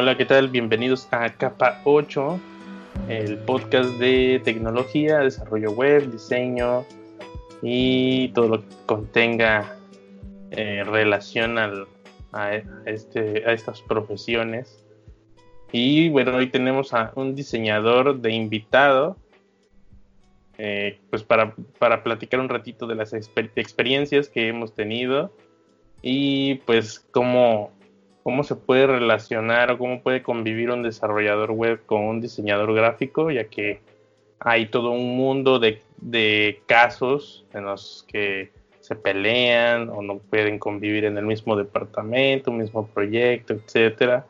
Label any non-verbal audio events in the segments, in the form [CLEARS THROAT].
Hola, ¿qué tal? Bienvenidos a Capa 8, el podcast de tecnología, desarrollo web, diseño y todo lo que contenga eh, relación a, este, a estas profesiones. Y bueno, hoy tenemos a un diseñador de invitado, eh, pues para, para, platicar un ratito de las experiencias que hemos tenido y pues cómo, cómo se puede relacionar o cómo puede convivir un desarrollador web con un diseñador gráfico, ya que hay todo un mundo de, de casos en los que se pelean o no pueden convivir en el mismo departamento, mismo proyecto, etcétera.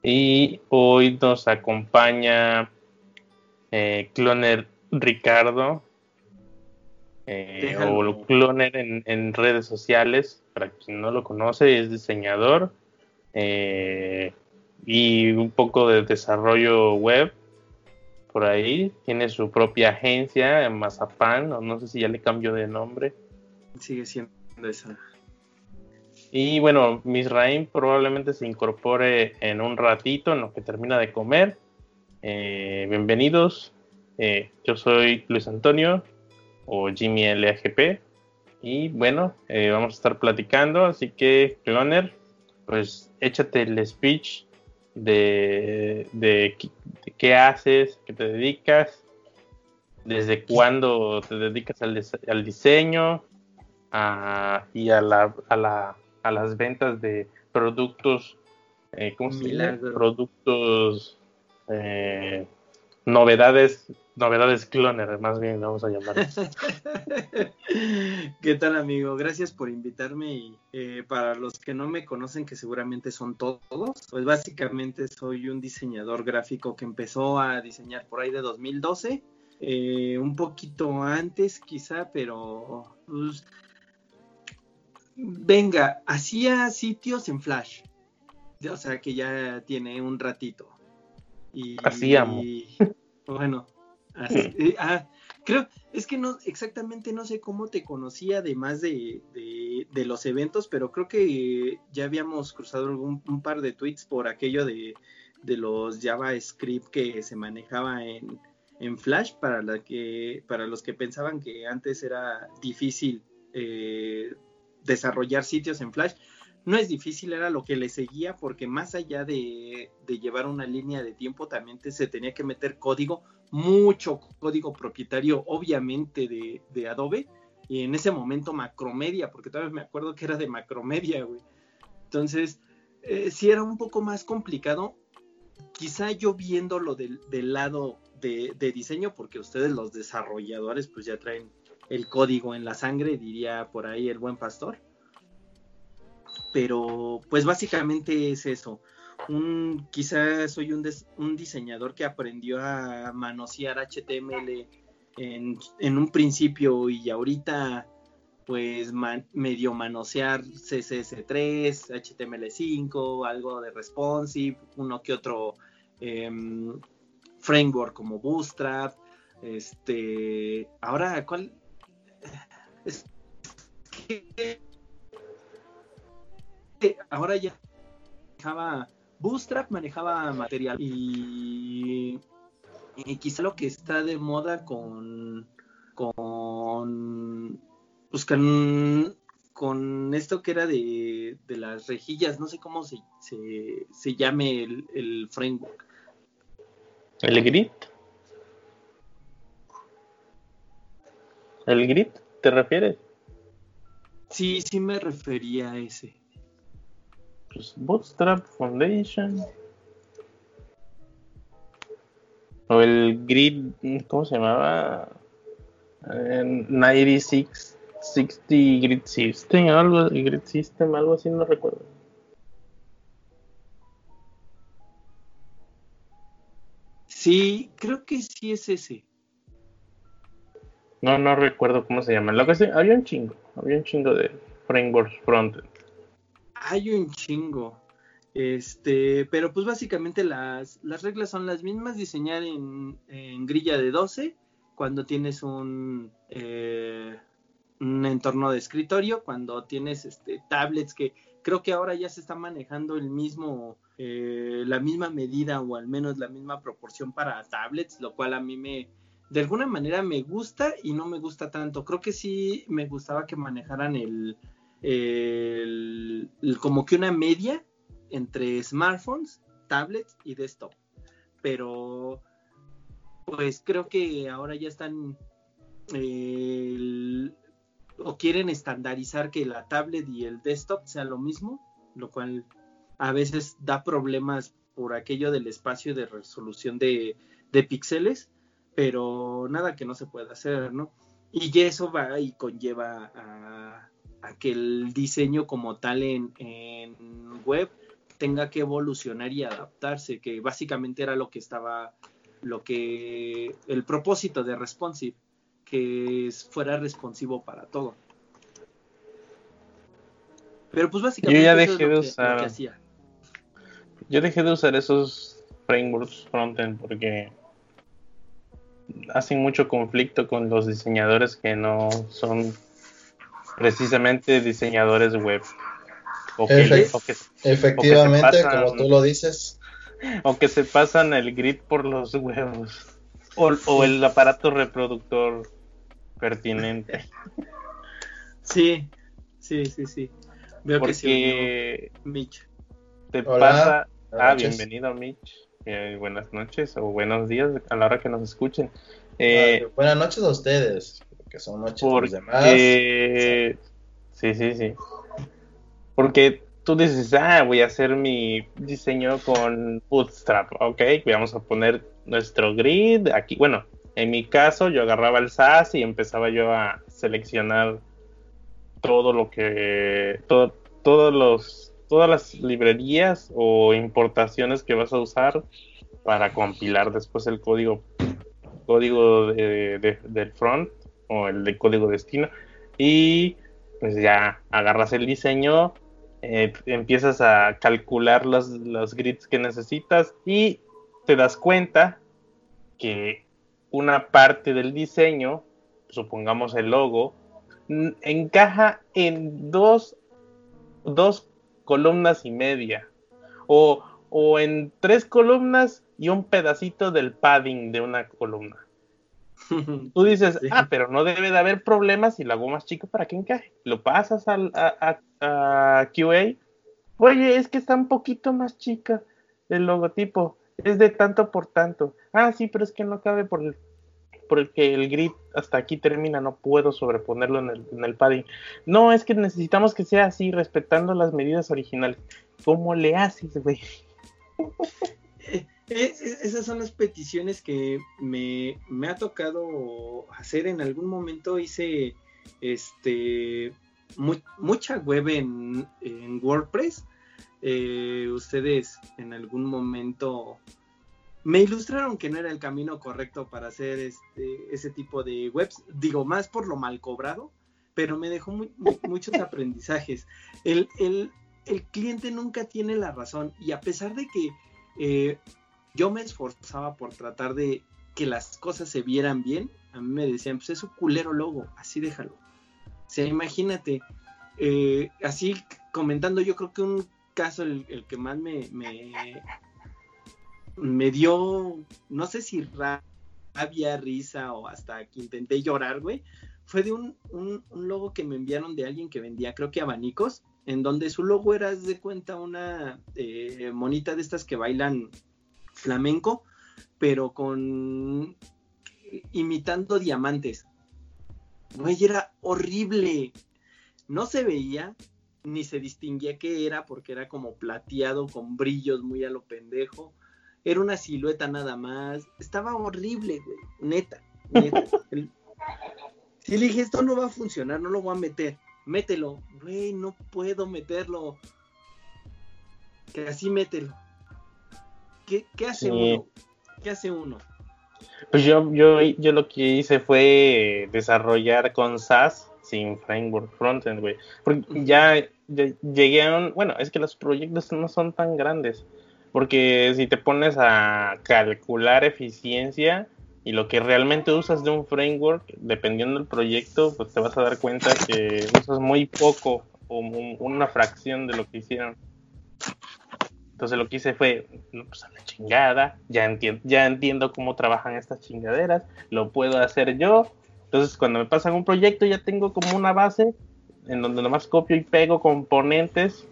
Y hoy nos acompaña eh, Cloner Ricardo, eh, o Cloner en, en, redes sociales, para quien no lo conoce, es diseñador eh, y un poco de desarrollo web por ahí. Tiene su propia agencia en Mazapán, o no sé si ya le cambió de nombre. Sigue siendo esa. Y bueno, Misraim probablemente se incorpore en un ratito en lo que termina de comer. Eh, bienvenidos. Eh, yo soy Luis Antonio o Jimmy LAGP. Y bueno, eh, vamos a estar platicando. Así que, Cloner, pues échate el speech de, de, qué haces, qué te dedicas, desde cuándo te dedicas al, al diseño y a la, a la a las ventas de productos, eh, ¿cómo se llama? Productos, eh, novedades, novedades cloner, más bien vamos a llamar. [LAUGHS] ¿Qué tal amigo? Gracias por invitarme y eh, para los que no me conocen, que seguramente son todos, pues básicamente soy un diseñador gráfico que empezó a diseñar por ahí de 2012. Eh, un poquito antes quizá, pero pues, Venga, hacía sitios en Flash. O sea que ya tiene un ratito. Y, Hacíamos. [LAUGHS] bueno, eh, ah, creo, es que no, exactamente no sé cómo te conocí además de, de, los eventos, pero creo que ya habíamos cruzado un, par de tweets por aquello de, de los JavaScript que se manejaba en, en Flash para, la que, para los que pensaban que antes era difícil eh, desarrollar sitios en Flash. No es difícil, era lo que le seguía, porque más allá de, llevar una línea de tiempo, también se tenía que meter código, mucho código propietario, obviamente, de, Adobe, y en ese momento Macromedia, porque todavía me acuerdo que era de Macromedia, güey. Entonces, eh, si era un poco más complicado, quizá yo viéndolo del, del lado de, diseño, porque ustedes los desarrolladores pues ya traen el código en la sangre, diría por ahí el buen pastor. Pero pues básicamente es eso. Un, quizás soy un, un diseñador que aprendió a manosear HTML en, en un principio y ahorita pues medio manosear CSS3, HTML5, algo de responsive, uno que otro em, framework como Bootstrap. Este, ahora, ¿cuál? Ahora ya manejaba Bootstrap, manejaba material y, quizá lo que está de moda con con pues con, esto que era de, las rejillas, no sé cómo se, se, llame el, el framework. ¿El grid? ¿El grid? ¿Te refieres? Sí, sí me refería a ese. Pues Bootstrap Foundation. O el Grid, ¿cómo se llamaba? 96, 60 Grid System, algo, Grid System, algo así, no recuerdo. Sí, creo que sí es ese. No, no recuerdo cómo se llama. Lo que sé, había un chingo, había un chingo de frameworks frontend. Hay un chingo. Este, pero pues básicamente las, las reglas son las mismas, diseñar en, grilla de 12 cuando tienes un, eh, un entorno de escritorio, cuando tienes este, tablets que creo que ahora ya se está manejando el mismo, eh, la misma medida o al menos la misma proporción para tablets, lo cual a mí me, de alguna manera me gusta y no me gusta tanto. Creo que sí me gustaba que manejaran el, el como que una media entre smartphones, tablets y desktop. Pero pues creo que ahora ya están o quieren estandarizar que la tablet y el desktop sea lo mismo, lo cual a veces da problemas por aquello del espacio de resolución de, de píxeles, pero nada que no se pueda hacer, ¿no? Y eso va y conlleva a, que el diseño como tal en, en, web tenga que evolucionar y adaptarse, que básicamente era lo que estaba, lo que, el propósito de Responsive que fuera responsivo para todo. Pero pues básicamente yo ya dejé de usar yo dejé de usar esos frameworks frontend porque hacen mucho conflicto con los diseñadores que no son precisamente diseñadores web. efectivamente, como tú lo dices. O que se pasan el grid por los huevos. o el aparato reproductor pertinente. Sí, sí, sí, sí. Veo que sí, Mitch. Te pasa. Ah, bienvenido, Mitch. Eh, buenas noches o buenos días a la hora que nos escuchen. Eh, buenas noches a ustedes, que son noches porque... demás. Sí, sí, sí. Porque tú dices, ah, voy a hacer mi diseño con Bootstrap, ok, vamos a poner nuestro grid aquí, bueno, en mi caso, yo agarraba el SAS y empezaba yo a seleccionar todo lo que. Todo, todos los, todas las librerías o importaciones que vas a usar para compilar después el código código del front o el de código destino y pues ya agarras el diseño eh, empiezas a calcular los, los grids que necesitas y te das cuenta que una parte del diseño, supongamos el logo, encaja en dos, dos columnas y media. O, o en tres columnas y un pedacito del padding de una columna. [LAUGHS] Tú dices, ah, pero no debe de haber problemas si lo hago más chico para que encaje. Lo pasas al, a, a, QA. Oye, es que está un poquito más chica el logotipo es de tanto por tanto. Ah, sí, pero es que no cabe por el, porque el grid hasta aquí termina, no puedo sobreponerlo en el, en el padding. No, es que necesitamos que sea así, respetando las medidas originales. ¿Cómo le haces, güey? Eh, eh, esas son las peticiones que me, me, ha tocado hacer en algún momento. Hice este mucha web en, en WordPress eh, ustedes en algún momento me ilustraron que no era el camino correcto para hacer este, ese tipo de webs, digo, más por lo mal cobrado, pero me dejó muchos [LAUGHS] aprendizajes. El, cliente nunca tiene la razón y a pesar de que eh, yo me esforzaba por tratar de que las cosas se vieran bien, a mí me decían, pues es un culero logo, así déjalo. O sea, imagínate, eh, así comentando, yo creo que un caso el, que más me, me, dio, no sé si rabia, risa o hasta que intenté llorar, güey, fue de un, logo que me enviaron de alguien que vendía, creo que abanicos, en donde su logo era, de cuenta, una eh, monita de estas que bailan flamenco, pero con imitando diamantes. Güey, era horrible. No se veía, ni se distinguía qué era porque era como plateado con brillos muy a lo pendejo. Era una silueta nada más. Estaba horrible, güey. Neta, neta. [LAUGHS] Si le dije, esto no va a funcionar, no lo voy a meter. Mételo. Güey, no puedo meterlo. Que así mételo. ¿Qué, hace uno? ¿Qué hace uno? Pues yo, yo, yo lo que hice fue desarrollar con SAS sin framework frontend, güey. Porque ya, llegué a un, bueno, es que los proyectos no son tan grandes. Porque si te pones a calcular eficiencia y lo que realmente usas de un framework, dependiendo del proyecto, pues te vas a dar cuenta que usas muy poco una fracción de lo que hicieron. Entonces lo que hice fue, pues a la chingada, ya entiendo, ya entiendo cómo trabajan estas chingaderas, lo puedo hacer yo. Entonces cuando me pasan un proyecto ya tengo como una base en donde nomás copio y pego componentes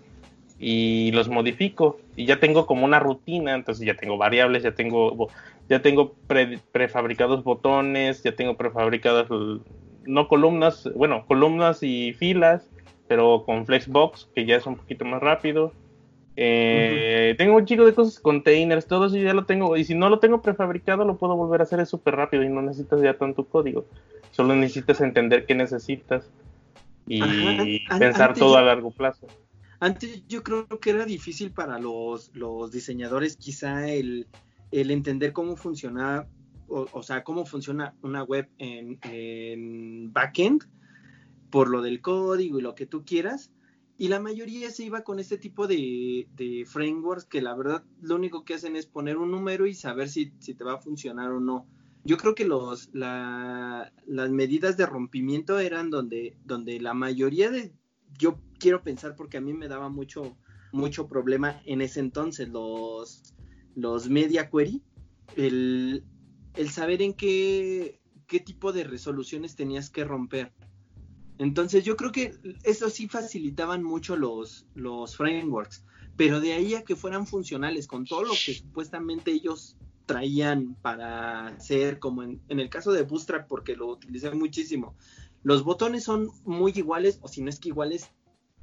y los modifico y ya tengo como una rutina, entonces ya tengo variables, ya tengo ya tengo prefabricados botones, ya tengo prefabricadas no columnas, bueno, columnas y filas, pero con Flexbox que ya es un poquito más rápido eh, tengo un chico de cosas, containers, todo eso ya lo tengo. Y si no lo tengo prefabricado, lo puedo volver a hacer súper rápido y no necesitas ya tanto código. Solo necesitas entender qué necesitas y pensar todo a largo plazo. Antes yo creo que era difícil para los, los diseñadores quizá el, el entender cómo funciona, o, sea, cómo funciona una web en, en backend por lo del código y lo que tú quieras y la mayoría se iba con este tipo de, frameworks que la verdad lo único que hacen es poner un número y saber si, te va a funcionar o no. Yo creo que los, las medidas de rompimiento eran donde, la mayoría de, yo quiero pensar porque a mí me daba mucho, mucho problema en ese entonces los, los media query, el, el saber en qué, qué tipo de resoluciones tenías que romper. Entonces yo creo que eso sí facilitaban mucho los, los frameworks, pero de ahí a que fueran funcionales con todo lo que supuestamente ellos traían para hacer, como en, el caso de Bootstrap, porque lo utilicé muchísimo, los botones son muy iguales, o si no es que iguales,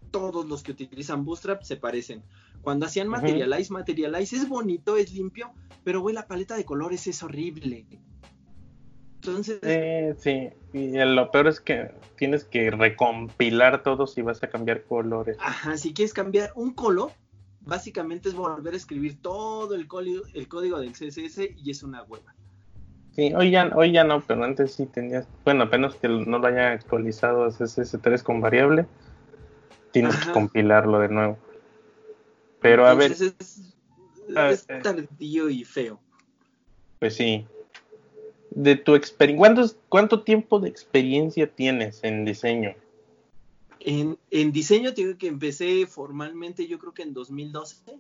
todos los que utilizan Bootstrap se parecen. Cuando hacían Materialize, Materialize es bonito, es limpio, pero güey, la paleta de colores es horrible. Entonces. sí, y lo peor es que tienes que recompilar todo si vas a cambiar colores. Ajá, si quieres cambiar un color, básicamente es volver a escribir todo el código, el código del CSS y es una hueva. Sí, hoy ya, hoy ya no, pero antes sí tenías, bueno, apenas que no lo haya actualizado a CSS3 con variable, tienes que compilarlo de nuevo. Pero a ver. Es, es eh. tardío y feo. Pues sí, de tu experiencia, ¿cuánto tiempo de experiencia tienes en diseño? En, en diseño digo que empecé formalmente yo creo que en 2012.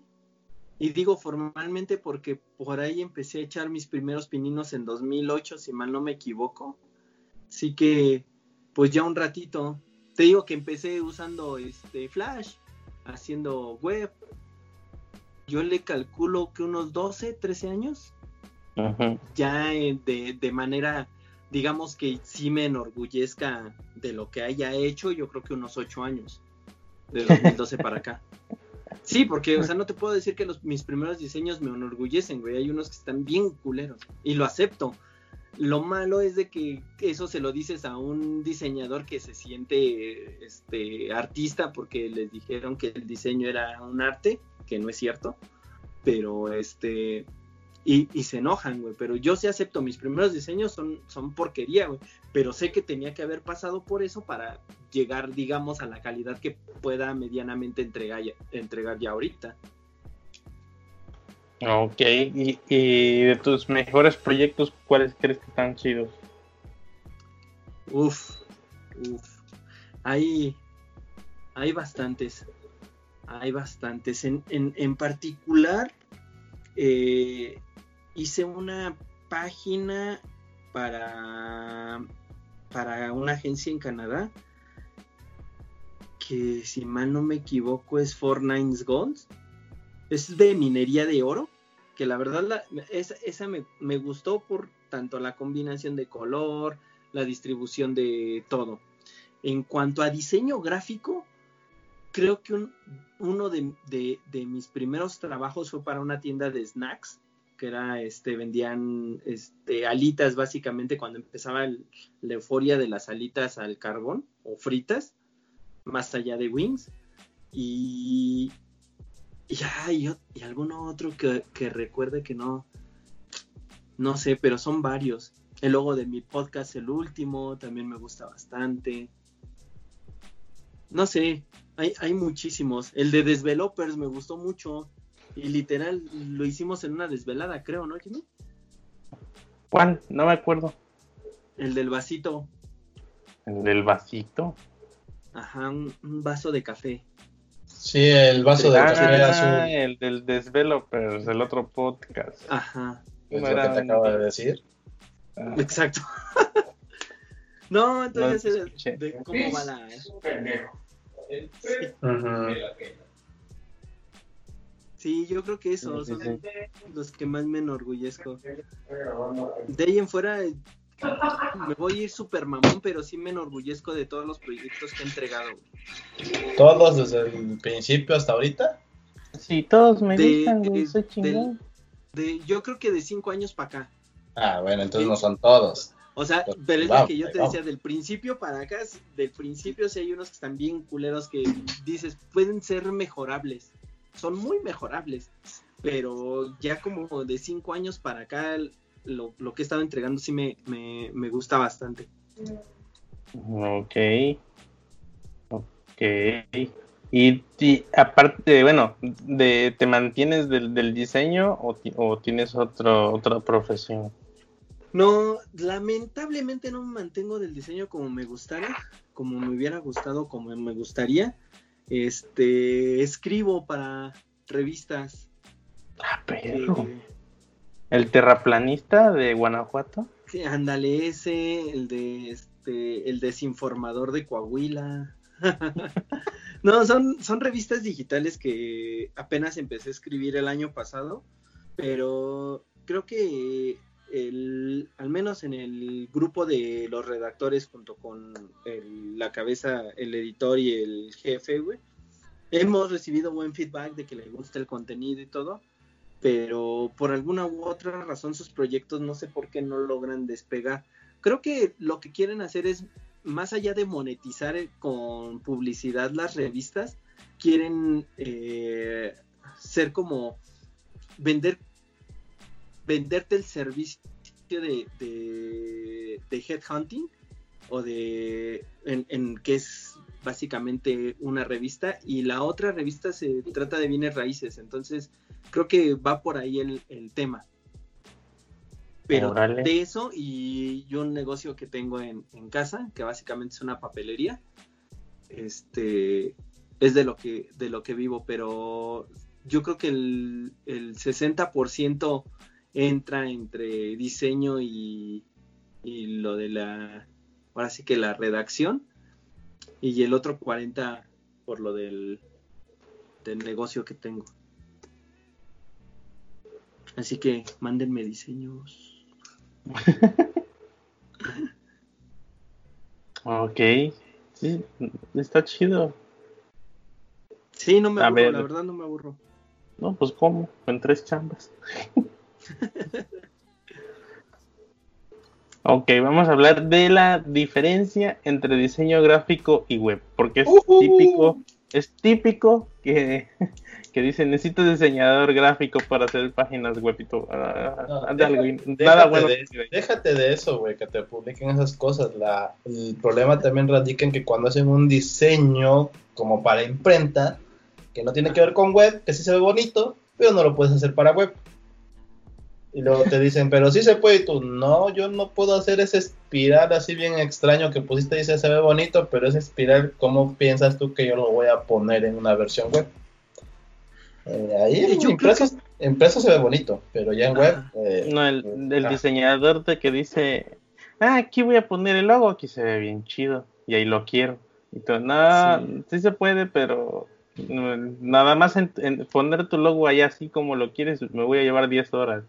Y digo formalmente porque por ahí empecé a echar mis primeros pininos en 2008, si mal no me equivoco. Así que, pues ya un ratito. Te digo que empecé usando este Flash, haciendo web. Yo le calculo que unos 12, 13 años ya de, de, manera, digamos que sí me enorgullezca de lo que haya hecho, yo creo que unos ocho años, de [LAUGHS] 2012 para acá. Sí, porque, o sea, no te puedo decir que los, mis primeros diseños me enorgullecen, güey. Hay unos que están bien culeros y lo acepto. Lo malo es de que eso se lo dices a un diseñador que se siente este artista porque les dijeron que el diseño era un arte, que no es cierto. Pero este y, se enojan, güey. Pero yo sí acepto, mis primeros diseños son, son porquería, güey. Pero sé que tenía que haber pasado por eso para llegar, digamos, a la calidad que pueda medianamente entregar ya, entregar ya ahorita. Ok, ¿Y, de tus mejores proyectos, ¿cuáles crees que están chidos? Uf, uf. Hay, hay bastantes. Hay bastantes. En, en, en particular, eh, hice una página para, para una agencia en Canadá que si mal no me equivoco es For Nines Gold. Es de minería de oro, que la verdad esa, me, me, gustó por tanto la combinación de color, la distribución de todo. En cuanto a diseño gráfico, creo que uno de, de, mis primeros trabajos fue para una tienda de snacks que era, este, vendían este, alitas básicamente cuando empezaba la euforia de las alitas al carbón o fritas, más allá de wings. Y, y, y, alguno otro que, que, recuerde que no, no sé, pero son varios. El logo de mi podcast, el último, también me gusta bastante. No sé, hay, hay muchísimos. El de Developers me gustó mucho. Y literal lo hicimos en una desvelada, creo, ¿no, Jimmy? ¿Cuál? No me acuerdo. El del vasito. ¿El del vasito? Ajá, un, un vaso de café. Sí, el vaso de café Ah, azul. el del Desvelopers, el otro podcast. Ajá, Es lo que era te acabo de decir. Ah, exacto. [LAUGHS] no, entonces No escuché. de, de cómo va la... Ujú. Sí, yo creo que esos Sí, sí, son los que más me enorgullezco. De ahí en fuera me voy a ir súper mamón, pero sí me enorgullezco de todos los proyectos que he entregado. güey. Todos desde el principio hasta ahorita. Sí, todos me De- gustan, güey, de- soy chingón. De, yo creo que de cinco años para acá. Ah, bueno, entonces no son todos. O sea, Pues, pero es lo que yo te vamos. decía, del principio para acá, del principio sí hay unos que están bien culeros que dices, pueden ser mejorables. Son muy mejorables. Pero ya como de cinco años para acá, lo, lo que he estado entregando sí me, me, me gusta bastante. Ok. Ok. Y, y aparte, bueno, de, ¿te mantienes del, del diseño o, ti- o tienes otro, otra profesión? No, lamentablemente no me mantengo del diseño como me gustara, como me hubiera gustado, como me gustaría. Este, escribo para revistas. Ah, eh, perro. ¿El terraplanista de Guanajuato? Sí, ándale ese, el de este, el desinformador de Coahuila. [LAUGHS] no, son, son revistas digitales que apenas empecé a escribir el año pasado, pero creo que al menos en el grupo de los redactores junto con el- la cabeza, el editor y el jefe, güey, hemos recibido buen feedback de que le gusta el contenido y todo pero por alguna u otra razón sus proyectos no sé por qué no logran despegar. Creo que lo que quieren hacer es, más allá de monetizar eh, con publicidad las revistas, quieren eh, ser como vender, venderte el servicio de, de, de headhunting o de en, en que es básicamente una revista y la otra revista se trata de bienes raíces. Entonces creo que va por ahí el, el tema. Pero de eso y yo un negocio que tengo en, en casa que básicamente es una papelería este es de lo que de lo que vivo pero yo creo que el, el 60% entra entre diseño y, y lo de la ahora sí que la redacción y el otro 40 por lo del, del negocio que tengo. Así que mándenme diseños. [LAUGHS] Ok. Sí, está chido. Sí, no me A aburro, ver. la verdad no me aburro. No, pues ¿cómo? En tres chambas. [LAUGHS] [LAUGHS] ok, vamos a hablar de la diferencia entre diseño gráfico y web. Porque es típico, es típico que, [LAUGHS] que dicen necesito diseñador gráfico para hacer páginas web y todo. No, haz de algo, deja- nada déjate bueno. de- déjate de eso, güey, que te publiquen esas cosas. La, el problema también radica en que cuando hacen un diseño como para imprenta, que no tiene que ver con web, que sí se ve bonito, pero no lo puedes hacer para web. Y luego te dicen, pero sí se puede, y tú, no, yo no puedo hacer ese espiral así bien extraño que pusiste y dice se ve bonito, pero ese espiral, ¿cómo piensas tú que yo lo voy a poner en una versión web? Eh, ahí Eh, en yo impreso, impreso se ve bonito, pero ya en web... Eh, No, el, el ah. diseñador de que dice, ah, aquí voy a poner el logo, aquí se ve bien chido, y ahí lo quiero. Y tú, no, Sí. sí, se puede, pero mm, nada más en, en poner tu logo ahí así como lo quieres, me voy a llevar 10 horas.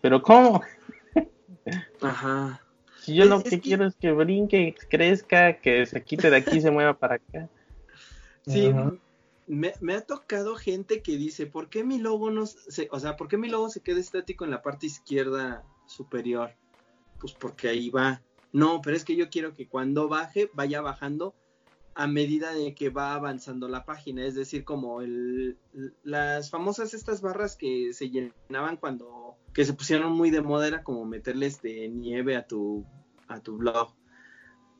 Pero ¿cómo? Ajá. Si yo Es- lo es que, que- quiero es que brinque, crezca, que se quite de aquí y se mueva para acá. Sí, me, me ha tocado gente que dice, ¿por qué mi logo no se, o sea, por qué mi logo se queda estático en la parte izquierda superior? Pues porque ahí va. No, pero es que yo quiero que cuando baje, vaya bajando a medida de que va avanzando la página, es decir, como el, las famosas estas barras que se llenaban cuando, que se pusieron muy de moda, era como meterles de nieve a tu, a tu blog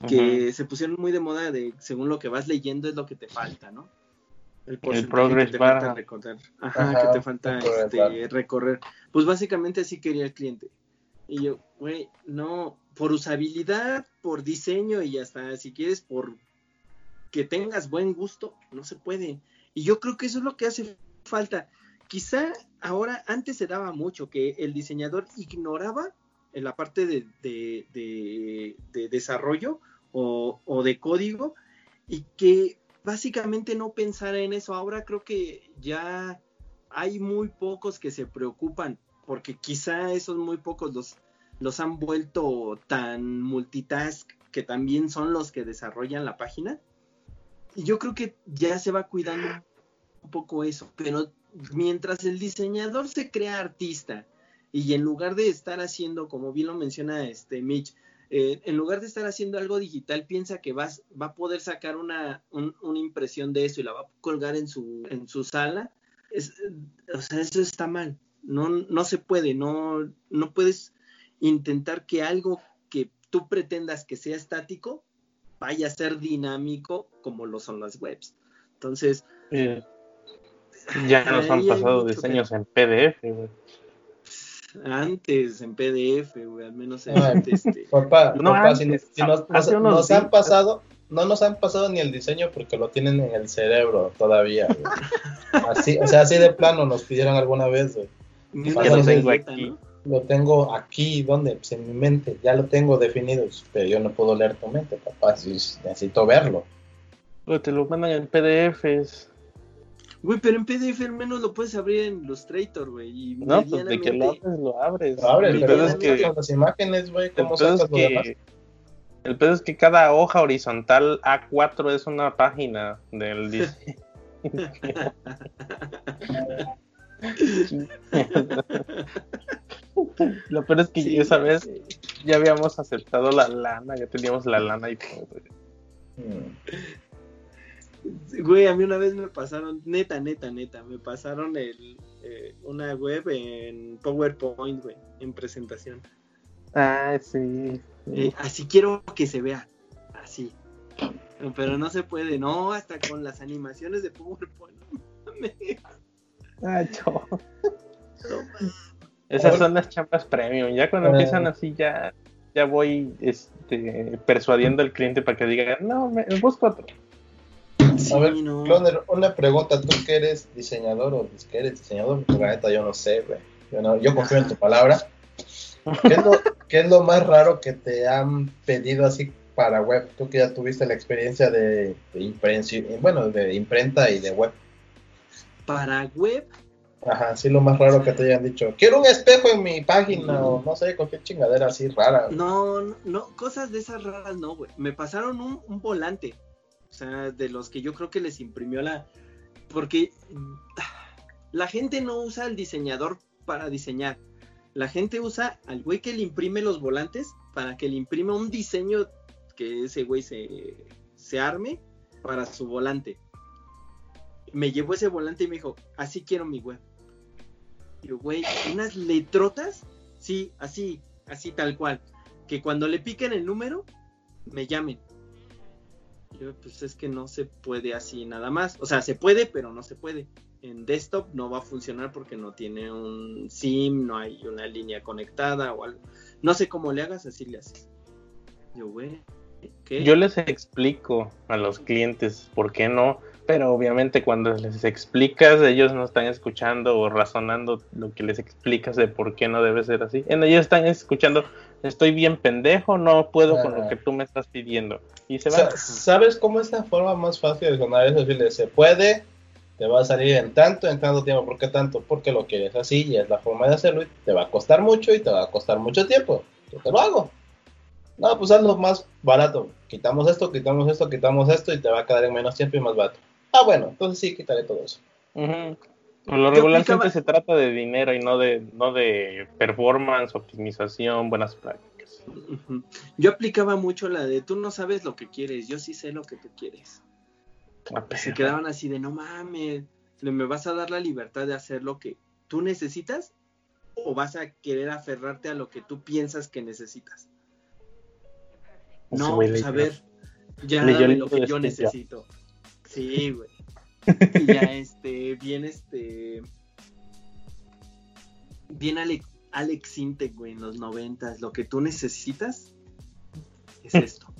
que se pusieron muy de moda de según lo que vas leyendo es lo que te falta, ¿no? porcentaje progress que te bar. falta recorrer. Ajá, Ajá, que te falta el este, recorrer. Pues básicamente así quería el cliente. Y yo, güey, no, por usabilidad, por diseño y hasta si quieres por que tengas buen gusto, no se puede. Y yo creo que eso es lo que hace falta. Quizá ahora, antes se daba mucho que el diseñador ignoraba en la parte de, de, desarrollo o, o, de código y que básicamente no pensara en eso. Ahora creo que ya hay muy pocos que se preocupan porque quizá esos muy pocos los, los han vuelto tan multitask que también son los que desarrollan la página. Y yo creo que ya se va cuidando un poco eso, pero mientras el diseñador se crea artista y en lugar de estar haciendo, como bien lo menciona este Mitch, eh, en lugar de estar haciendo algo digital, piensa que vas, va a poder sacar una, una impresión de eso y la va a colgar en su, en su sala, o sea, eso está mal. No, no se puede, no, no puedes intentar que algo que tú pretendas que sea estático vaya a ser dinámico como lo son las webs. Entonces, eh, ya nos han pasado diseños en PDF, Antes en PDF, güey, al menos en este. Papá, no, papá, si, nos, han pasado, no nos han pasado ni el diseño porque lo tienen en el cerebro todavía, [LAUGHS] Así, o sea, así de plano nos pidieron alguna vez, güey. lo tengo aquí. Lo tengo aquí, ¿dónde? Pues en mi mente, ya lo tengo definido, pero yo no puedo leer tu mente, papá, si necesito verlo. Pero te lo mandan en PDFs. Güey, pero en PDF al menos lo puedes abrir en Illustrator, güey. No, pues de que lo abres, lo abres. Lo abres, pero es que las imágenes, güey, ¿cómo sacas lo demás? El pedo es que cada hoja horizontal A4 es una página del [LAUGHS] diseño. [LAUGHS] [LAUGHS] [LAUGHS] Lo peor es que esa vez ya habíamos aceptado la lana, ya teníamos la lana y todo. Mm. Güey, a mí una vez me pasaron, neta, neta, neta, me pasaron el, eh, una web en PowerPoint, güey, en presentación. Ah, sí. Eh, así quiero que se vea, así. Pero no se puede, no, hasta con las animaciones de PowerPoint. [LAUGHS] ah, Esas son las champas premium. Ya cuando empiezan así, ya, ya voy este, persuadiendo al cliente para que diga, no, me, busco otro a ver, una pregunta, tú que eres diseñador o que eres diseñador, porque la neta yo no sé, güey. Yo, yo confío en tu palabra. ¿Qué es, lo, [LAUGHS] ¿Qué es lo más raro que te han pedido así para web? Tú que ya tuviste la experiencia de, de bueno, de imprenta y de web. Para web. Ajá, sí, lo más raro que te hayan dicho. Quiero un espejo en mi página o no sé, cualquier chingadera así rara. No, no, cosas de esas raras no, güey. Me pasaron un, un volante o sea, de los que yo creo que les imprimió la... Porque la gente no usa al diseñador para diseñar. La gente usa al güey que le imprime los volantes para que le imprima un diseño que ese güey se, se arme para su volante. Me llevó ese volante y me dijo, así quiero mi web. Yo, güey, unas letrotas, sí, así, así tal cual. Que cuando le piquen el número, me llamen pues es que no se puede así nada más. O sea, se puede, pero no se puede. En desktop no va a funcionar porque no tiene un SIM, no hay una línea conectada o algo. No sé cómo le hagas, así le haces. Yo, güey, Yo les explico a los clientes por qué no, pero obviamente cuando les explicas, ellos no están escuchando o razonando lo que les explicas de por qué no debe ser así. Ellos están escuchando, estoy bien pendejo, no puedo con lo que tú me estás pidiendo. Y se va. ¿Sabes cómo es la forma más fácil de sonar eso? Decirle, se puede, te va a salir en tanto, en tanto tiempo. ¿Por qué tanto? Porque lo quieres así y es la forma de hacerlo y te va a costar mucho y te va a costar mucho tiempo. Yo te lo hago. No, pues hazlo más barato. Quitamos esto, quitamos esto, quitamos esto y te va a quedar en menos tiempo y más barato. Ah, bueno, entonces sí, quitaré todo eso. Lo regularmente se trata de dinero y no de, no de performance, optimización, buenas prácticas. Yo aplicaba mucho la de tú no sabes lo que quieres, yo sí sé lo que tú quieres. Ah, se quedaban así de no mames, me vas a dar la libertad de hacer lo que tú necesitas o vas a querer aferrarte a lo que tú piensas que necesitas. No, pues, a ver, ya dame lo que yo necesito. Sí, güey. [LAUGHS] Y ya este, bien este. Bien Alex, Alex güey, en los noventas. Lo que tú necesitas es esto.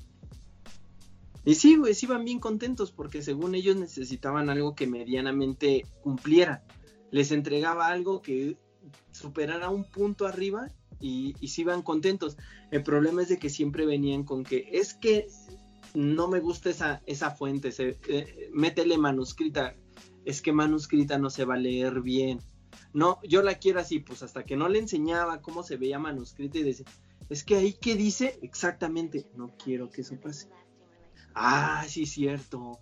Y sí, güey, sí iban bien contentos porque según ellos necesitaban algo que medianamente cumpliera. Les entregaba algo que superara un punto arriba y, y sí iban contentos. El problema es de que siempre venían con que es que no me gusta esa, esa fuente, se, eh, métele manuscrita, es que manuscrita no se va a leer bien. No, yo la quiero así, pues hasta que no le enseñaba cómo se veía manuscrita y decía, es que ahí que dice exactamente, no quiero que eso pase. Ah, sí, cierto.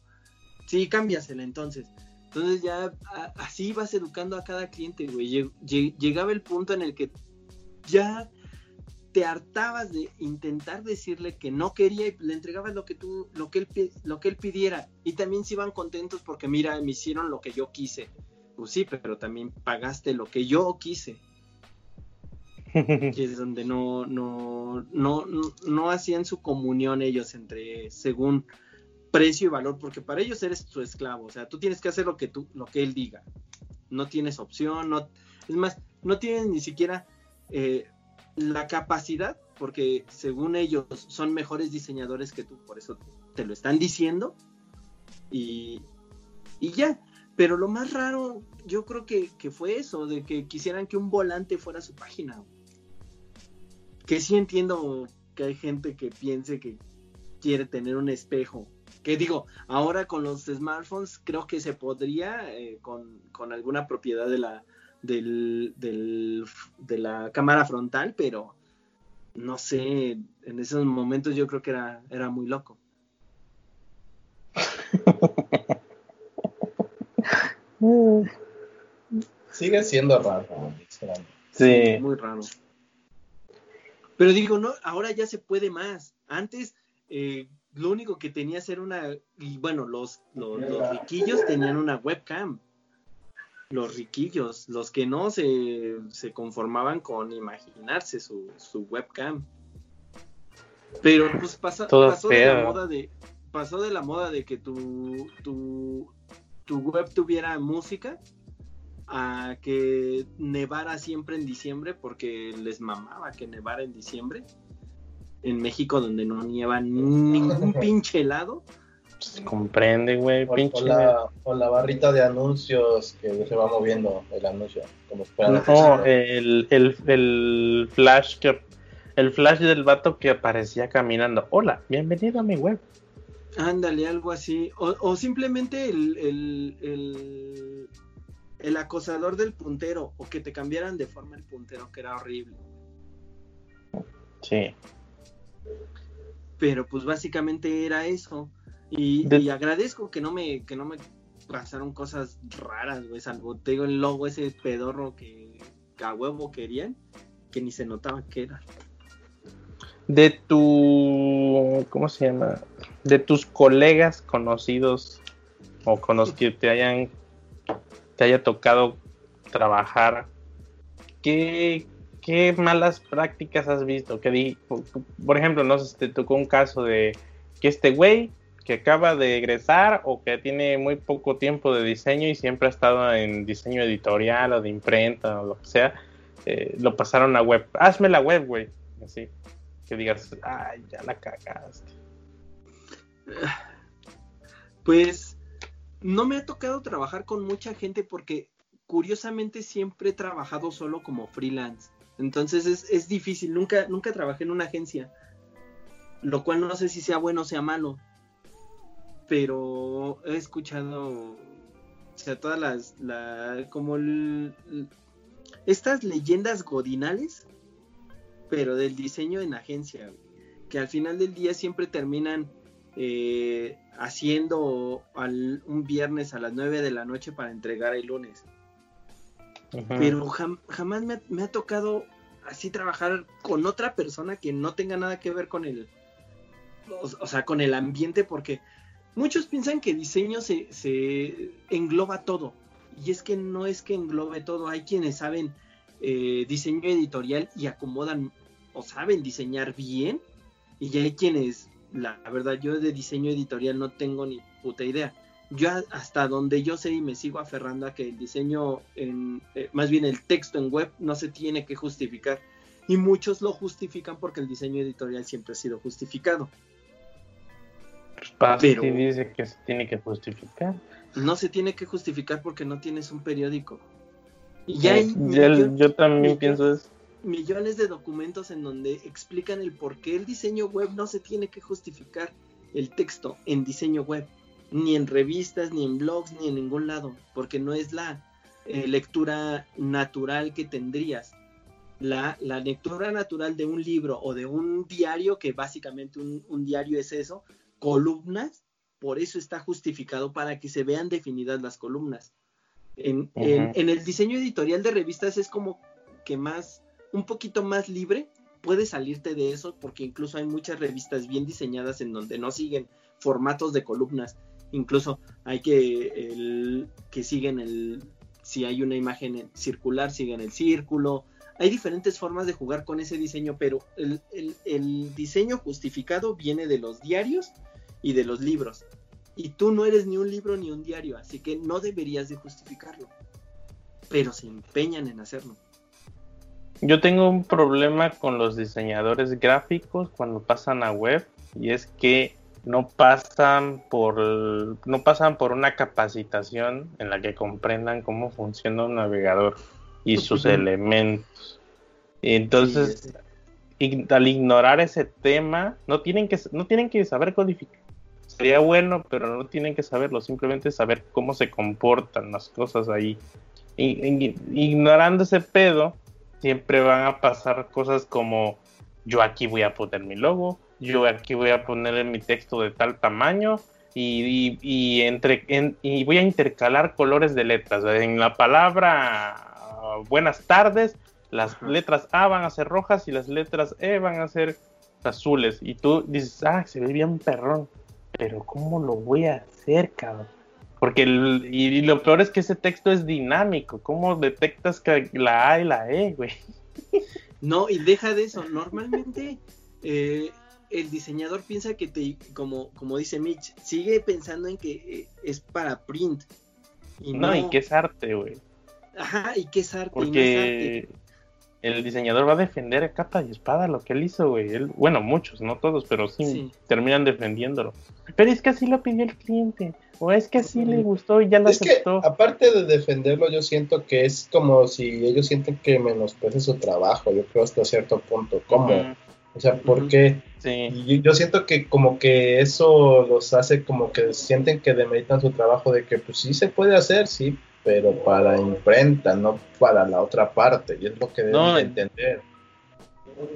Sí, cámbiasela entonces. Entonces ya así vas educando a cada cliente, güey. Llegaba el punto en el que ya te hartabas de intentar decirle que no quería y le entregabas lo que tú, lo que él, lo que él pidiera. Y también se iban contentos porque mira, me hicieron lo que yo quise. Pues sí, pero también pagaste lo que yo quise. [LAUGHS] y es donde no, no, no, no, hacían su comunión ellos entre según precio y valor, porque para ellos eres su esclavo, o sea, tú tienes que hacer lo que tú, lo que él diga. No tienes opción, no, es más, no tienes ni siquiera eh, la capacidad, porque según ellos son mejores diseñadores que tú, por eso te lo están diciendo, y, y ya. Pero lo más raro, yo creo que, que, fue eso, de que quisieran que un volante fuera su página. Que sí entiendo que hay gente que piense que quiere tener un espejo. Que digo, ahora con los smartphones creo que se podría, eh, con, con, alguna propiedad de la, del, del, de la cámara frontal, pero no sé, en esos momentos yo creo que era, era muy loco. [LAUGHS] Sigue siendo raro. Sí. Muy raro. Pero digo, no, ahora ya se puede más. Antes, eh, lo único que tenía era una. Y bueno, los, los, riquillos tenían una webcam. Los riquillos, los que no se, se conformaban con imaginarse su, su webcam. Pero pues pasó de la moda de. Pasó de la moda de que tu, tu, tu web tuviera música a que nevara siempre en diciembre porque les mamaba que nevara en diciembre en México donde no nieva ningún [LAUGHS] pinche helado comprende güey pinche o la, barrita de anuncios que se va moviendo el anuncio como no el, el, el flash que el flash del vato que aparecía caminando hola bienvenido a mi web Ándale, algo así. O, simplemente el, el, acosador del puntero. O que te cambiaran de forma el puntero, que era horrible. Sí. Pero pues básicamente era eso. Y, agradezco que no me, que no me pasaron cosas raras, güey. Salvo, te digo, el logo ese pedorro que a huevo querían, que ni se notaba que era. De tu. ¿Cómo se llama? de tus colegas conocidos o con los que te hayan te haya tocado trabajar, ¿qué, qué malas prácticas has visto? Que por ejemplo, no sé si te tocó un caso de que este güey que acaba de egresar o que tiene muy poco tiempo de diseño y siempre ha estado en diseño editorial o de imprenta o lo que sea, eh, lo pasaron a web. Hazme la web, güey. Así. Que digas, ay, ya la cagaste. Pues no me ha tocado trabajar con mucha gente porque curiosamente siempre he trabajado solo como freelance. Entonces es, difícil, nunca, nunca trabajé en una agencia. Lo cual no sé si sea bueno o sea malo. Pero he escuchado, o sea, todas las, la, como estas leyendas godinales, pero del diseño en agencia, que al final del día siempre terminan eh, haciendo un viernes a las 9 de la noche para entregar el lunes. Pero jamás me, ha tocado así trabajar con otra persona que no tenga nada que ver con el, o, sea, con el ambiente, porque muchos piensan que diseño se, se, engloba todo. Y es que no es que englobe todo. Hay quienes saben eh, diseño editorial y acomodan o saben diseñar bien. Y hay quienes la verdad, yo de diseño editorial no tengo ni puta idea. Yo hasta donde yo sé y me sigo aferrando a que el diseño, en, eh, más bien el texto en web, no se tiene que justificar. Y muchos lo justifican porque el diseño editorial siempre ha sido justificado. Pero dice que se tiene que justificar. No se tiene que justificar porque no tienes un periódico. Y ya hay yo, también pienso eso. Millones de documentos en donde explican el por qué el diseño web no se tiene que justificar el texto en diseño web, ni en revistas, ni en blogs, ni en ningún lado, porque no es la eh, lectura natural que tendrías. La, la, lectura natural de un libro o de un diario, que básicamente un, un diario es eso, columnas, por eso está justificado para que se vean definidas las columnas. En, en, el diseño editorial de revistas es como que más, un poquito más libre, puedes salirte de eso porque incluso hay muchas revistas bien diseñadas en donde no siguen formatos de columnas, incluso hay que, el, que siguen el, si hay una imagen circular, siguen el círculo, hay diferentes formas de jugar con ese diseño, pero el, el diseño justificado viene de los diarios y de los libros. Y tú no eres ni un libro ni un diario, así que no deberías de justificarlo. Pero se empeñan en hacerlo. Yo tengo un problema con los diseñadores gráficos cuando pasan a web y es que no pasan por no pasan por una capacitación en la que comprendan cómo funciona un navegador y sus [LAUGHS] elementos. Y entonces al ignorar ese tema, no tienen que no tienen que saber codificar sería bueno, pero no tienen que saberlo, simplemente saber cómo se comportan las cosas ahí. ignorando ese pedo, siempre van a pasar cosas como yo aquí voy a poner mi logo, yo aquí voy a poner mi texto de tal tamaño y, entre, y voy a intercalar colores de letras. En la palabra buenas tardes, las letras A van a ser rojas y las letras E van a ser azules. Y tú dices, ah, se ve bien perrón pero ¿cómo lo voy a hacer, cabrón? Porque y, lo peor es que ese texto es dinámico. ¿Cómo detectas que la A y la E, güey? [LAUGHS] No, y deja de eso. Normalmente eh, el diseñador piensa que te, como, como dice Mitch, sigue pensando en que eh, es para print. Y no, y que es arte, güey. Ajá, y que es arte. Porque el diseñador va a defender a capa y espada lo que él hizo, güey. bueno, muchos, no todos, pero sí, terminan defendiéndolo. Pero es que así lo pidió el cliente. O es que así le gustó y ya lo aceptó. Que, aparte de defenderlo, yo siento que es como si ellos sienten que menosprecia su trabajo. Yo creo hasta cierto punto. ¿Cómo? O sea, ¿por qué? Sí. yo siento que como que eso los hace como que sienten que demeritan su trabajo de que pues sí se puede hacer, sí, pero para imprenta, no para la otra parte, y es lo que deben entender.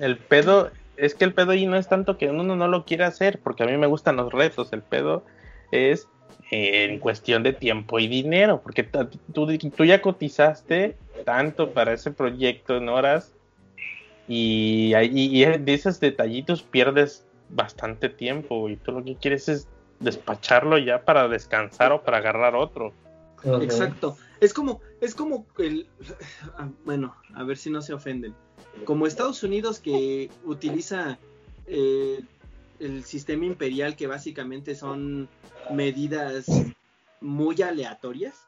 El pedo, es que el pedo ahí no es tanto que uno no lo quiere hacer, porque a mí me gustan los retos, el pedo es eh, en cuestión de tiempo y dinero, porque tú, tú ya cotizaste tanto para ese proyecto en horas y, y, de esos detallitos pierdes bastante tiempo y tú lo que quieres es despacharlo ya para descansar o para agarrar otro. Exacto. Es como, es como el, [SIGHS] ah, bueno, a ver si no se ofenden. Como Estados Unidos que utiliza eh, el sistema imperial que básicamente son medidas muy aleatorias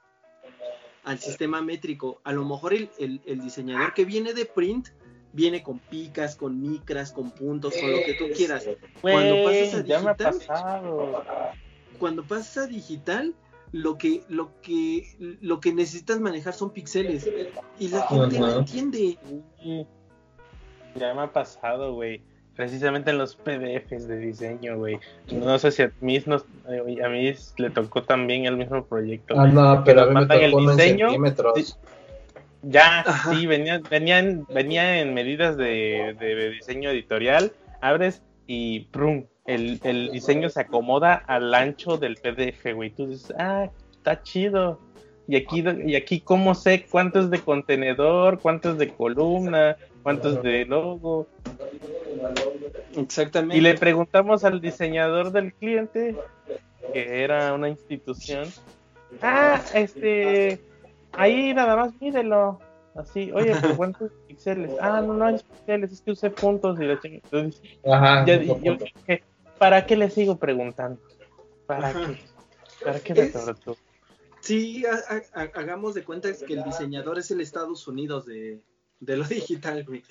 al sistema métrico. A lo mejor el, el, diseñador que viene de print viene con picas, con micras, con puntos, con lo que tú quieras. cuando pasas a digital, cuando pasas a digital, lo que, lo que, lo que necesitas manejar son píxeles. Y la gente no entiende. Ya me ha pasado, güey. Precisamente en los PDFs de diseño, güey. No sé si a mí, a mí le tocó también el mismo proyecto. Ah, no, pero a mí me tocó el diseño. ya, sí, venía, venía, en, venía en medidas de, de diseño editorial. Abres y ¡prum! El, diseño se acomoda al ancho del PDF, güey. Tú dices, ah, está chido. Y aquí, y aquí, ¿cómo sé cuántos de contenedor, cuántos de columna, cuántos de logo? Exactamente. Y le preguntamos al diseñador del cliente, que era una institución, ah, este, ahí nada más mídelo. Así, oye, pero ¿cuántos píxeles? Ah, no, no hay píxeles, es que usé puntos y la Entonces, Ajá, ya, yo dije, ¿para qué le sigo preguntando? ¿Para qué? ¿Para qué me tú? Sí, hagamos de cuenta que el diseñador es el Estados Unidos de, lo [LAUGHS] digital, güey.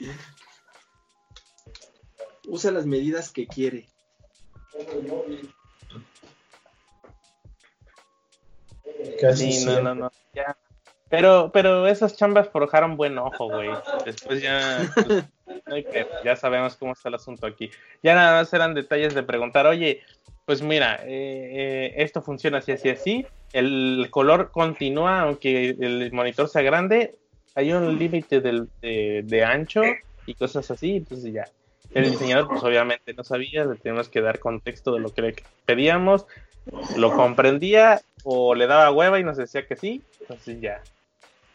Usa las medidas que quiere. Casi Sí, no, no, no. Ya. Pero, pero esas chambas forjaron buen ojo, güey. Después ya, pues, [LAUGHS] ya sabemos cómo está el asunto aquí. Ya nada más eran detalles de preguntar, oye, pues mira, eh, eh, esto funciona así, así, así. El color continúa, aunque el monitor sea grande, hay un límite de, de ancho y cosas así, entonces ya. El diseñador, pues obviamente no sabía, le teníamos que dar contexto de lo que pedíamos, lo comprendía o le daba hueva y nos decía que sí, entonces ya.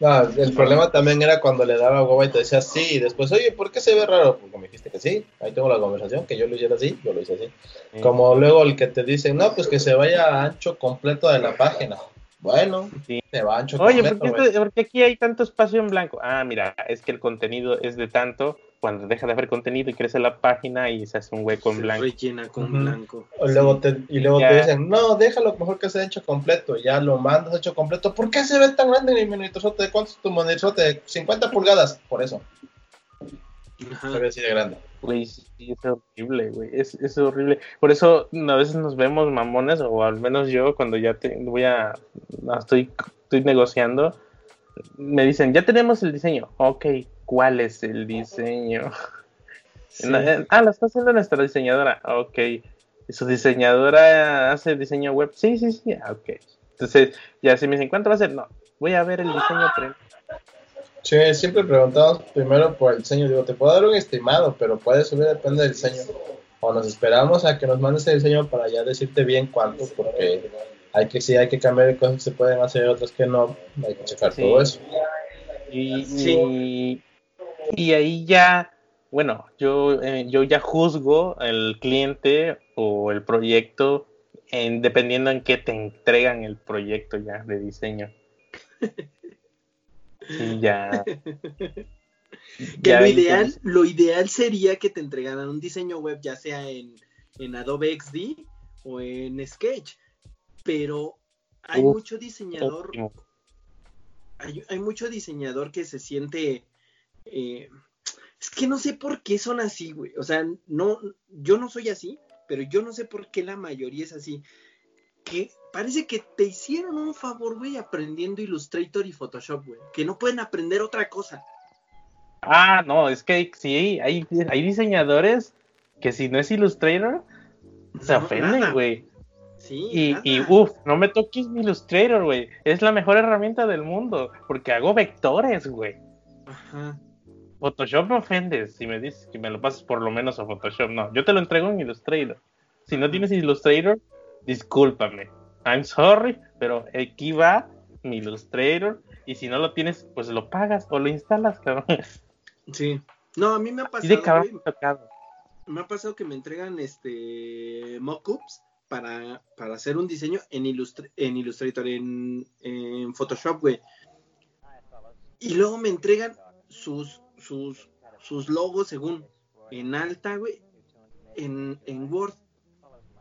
No, el problema también era cuando le daba hueva y te decía sí, y después, oye, ¿por qué se ve raro? Pues me dijiste que sí, ahí tengo la conversación, que yo lo hiciera así, yo lo hice así. Como luego el que te dice, no, pues que se vaya a ancho completo de la página. Bueno, Sí. se va a ancho Oye, completo. ¿por güey. este- por qué aquí hay tanto espacio en blanco? Ah, mira, es que el contenido es de tanto, cuando deja de haber contenido y crece la página y se hace un hueco en Se blanco. rellena con Ujú. blanco. O luego te, y luego Ya. te dicen, no, déjalo mejor que sea hecho completo. Ya lo mandas hecho completo. ¿Por qué se ve tan grande mi monitorzote? ¿Cuánto es tu monitorzote? 50 pulgadas. Por eso, Ajá. se ve así de grande. Güey, sí, es horrible, güey. Es, es horrible. Por eso a veces nos vemos mamones, o al menos yo, cuando ya te, voy a. estoy, estoy negociando, me dicen, ya tenemos el diseño. Ok, ¿cuál es el diseño? Sí. Na- Ah, lo está haciendo nuestra diseñadora. Ok. ¿Y ¿Su diseñadora hace diseño web? Sí, sí, sí. Ah, ok. Entonces, ya si me dicen, ¿cuánto va a ser? No, voy a ver el diseño. primero. Sí, siempre preguntamos primero por el diseño. Digo, te puedo dar un estimado, pero puede subir, depende del diseño. O nos esperamos a que nos mandes el diseño para ya decirte bien cuánto, porque hay que sí, hay que cambiar cosas que se pueden hacer, otras que no. Hay que checar Sí. todo eso. Y, Sí. y, y ahí ya, bueno, yo, eh, yo ya juzgo el cliente o el proyecto en, dependiendo en qué te entregan el proyecto ya de diseño. [LAUGHS] Sí, ya. Que ya lo ideal, lo ideal sería que te entregaran un diseño web, ya sea en, en Adobe XD o en Sketch. Pero hay Uf, mucho diseñador, hay, hay mucho diseñador que se siente. eh, es que no sé por qué son así, güey. O sea, no, yo no soy así, pero yo no sé por qué la mayoría es así. Que parece que te hicieron un favor, güey, aprendiendo Illustrator y Photoshop, güey. Que no pueden aprender otra cosa. Ah, no, es que sí, hay, hay diseñadores que si no es Illustrator, se No, ofenden, güey. Sí, Y, y uff, no me toques mi Illustrator, güey. Es la mejor herramienta del mundo, porque hago vectores, güey. Ajá. Photoshop me ofendes si me dices que me lo pases por lo menos a Photoshop. No, yo te lo entrego en Illustrator. Si no tienes Illustrator, discúlpame. I'm sorry, pero aquí va mi Illustrator. Y si no lo tienes, pues lo pagas o lo instalas, cabrón. Sí. No, a mí me ha pasado, de cabrón me ha pasado que me entregan este mockups para, para hacer un diseño en, Illustra- en Illustrator, en, en Photoshop, güey. Y luego me entregan sus, sus, sus logos según en alta, güey, en, en Word.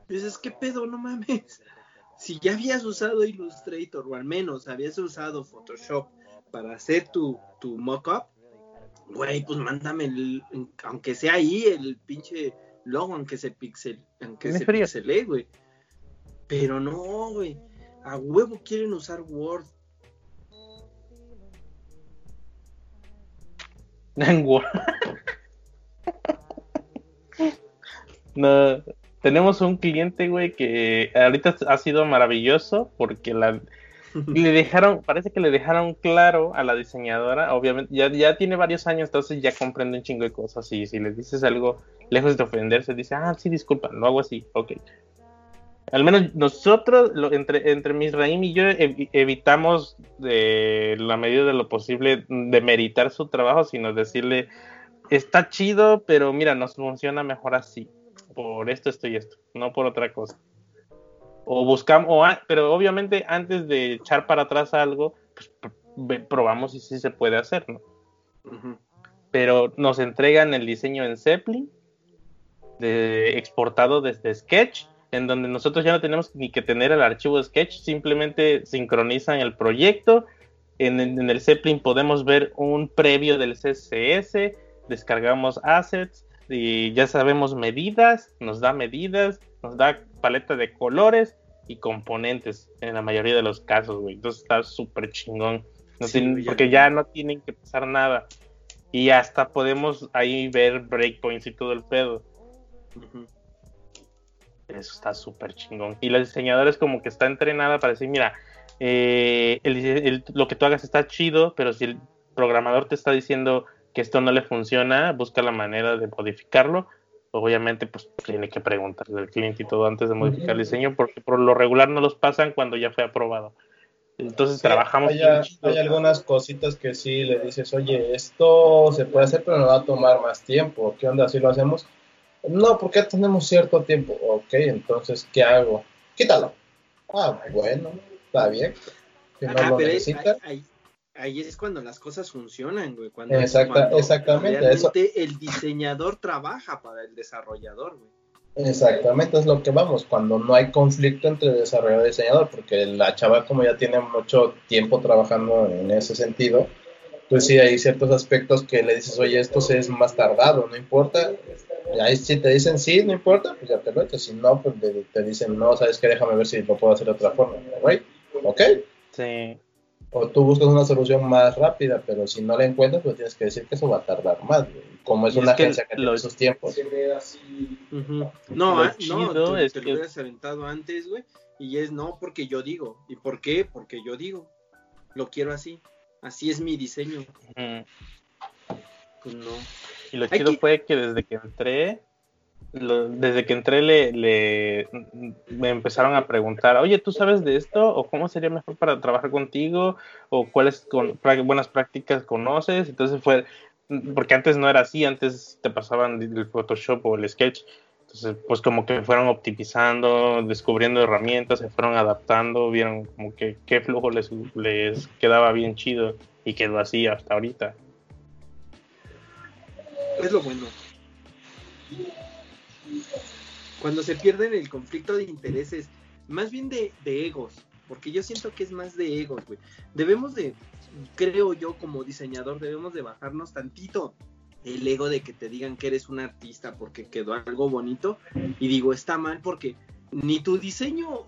Dices, ¿qué pedo? No mames. [LAUGHS] Si ya habías usado Illustrator, o al menos habías usado Photoshop para hacer tu, tu mockup, güey, pues mándame, el, aunque sea ahí, el pinche logo, aunque se pixel, aunque se frío. güey. Pero no, güey. A huevo quieren usar Word. En Word. No, tenemos un cliente, güey, que ahorita ha sido maravilloso porque la, le dejaron, parece que le dejaron claro a la diseñadora, obviamente, ya, ya tiene varios años, entonces ya comprende un chingo de cosas y si le dices algo lejos de ofenderse, dice, ah, sí, disculpa, lo hago así, ok. Al menos nosotros, entre, entre Misraim y yo, ev- evitamos de la medida de lo posible demeritar su trabajo, sino decirle, está chido, pero mira, nos funciona mejor así, por esto, esto y esto, no por otra cosa o buscamos, o a- pero obviamente antes de echar para atrás algo, pues probamos si sí se puede hacer, ¿no? Pero nos entregan el diseño en Zeppelin, de, exportado desde Sketch, en donde nosotros ya no tenemos ni que tener el archivo de Sketch, simplemente sincronizan el proyecto. En, en- en el Zeppelin podemos ver un previo del CSS, descargamos assets y ya sabemos medidas, nos da medidas, nos da paleta de colores y componentes en la mayoría de los casos, güey. Entonces está súper chingón. porque ya no tienen que pasar nada. Y hasta podemos ahí ver breakpoints y todo el pedo. Eso está súper chingón. Y la diseñadora es como que está entrenada para decir, mira, eh, lo que tú hagas está chido, pero si el programador te está diciendo que esto no le funciona, busca la manera de modificarlo. Obviamente, pues tiene que preguntarle al cliente y todo antes de modificar el diseño, porque por lo regular no los pasan cuando ya fue aprobado. Entonces trabajamos. Hay, hay, algunas cositas que sí le dices, oye, esto se puede hacer, pero nos va a tomar más tiempo. ¿Qué onda si lo hacemos? No, porque tenemos cierto tiempo. Ok, entonces, ¿qué hago? Quítalo. Ah, bueno, está bien. Si no lo necesita. Ahí, es cuando las cosas funcionan, güey. Cuando, exactamente. Eso. el diseñador trabaja para el desarrollador, güey. Exactamente, es lo que vamos, cuando no hay conflicto entre desarrollador y diseñador, porque la chava como ya tiene mucho tiempo trabajando en ese sentido, pues sí hay ciertos aspectos que le dices, oye, esto es más tardado, no importa. Y ahí si te dicen sí, no importa, pues ya te lo Si no, pues te, dicen, no, sabes que déjame ver si lo puedo hacer de otra forma. ¿Right? ¿Ok? Sí. O tú buscas una solución más rápida, pero si no la encuentras, pues tienes que decir que eso va a tardar más. Como es una agencia que, tiene esos tiempos. No, ah, no, es te, lo hubieras aventado antes, güey. Y es no porque yo digo. ¿Y por qué? Porque yo digo. Lo quiero así. Así es mi diseño. Pues no. Y lo chido fue que desde que entré, desde que entré le, me empezaron a preguntar, oye, ¿tú sabes de esto? ¿O cómo sería mejor para trabajar contigo? ¿O cuáles buenas prácticas conoces? Entonces fue, porque antes no era así, antes te pasaban el Photoshop o el Sketch. Entonces, pues como que fueron optimizando, descubriendo herramientas, se fueron adaptando, vieron como que qué flujo les, les quedaba bien chido y quedó así hasta ahorita. Es lo bueno. Cuando se pierden el conflicto de intereses, más bien de, de egos, porque yo siento que es más de egos, güey. Debemos de, creo yo como diseñador, debemos de bajarnos tantito el ego de que te digan que eres un artista porque quedó algo bonito. Y digo, está mal porque ni tu diseño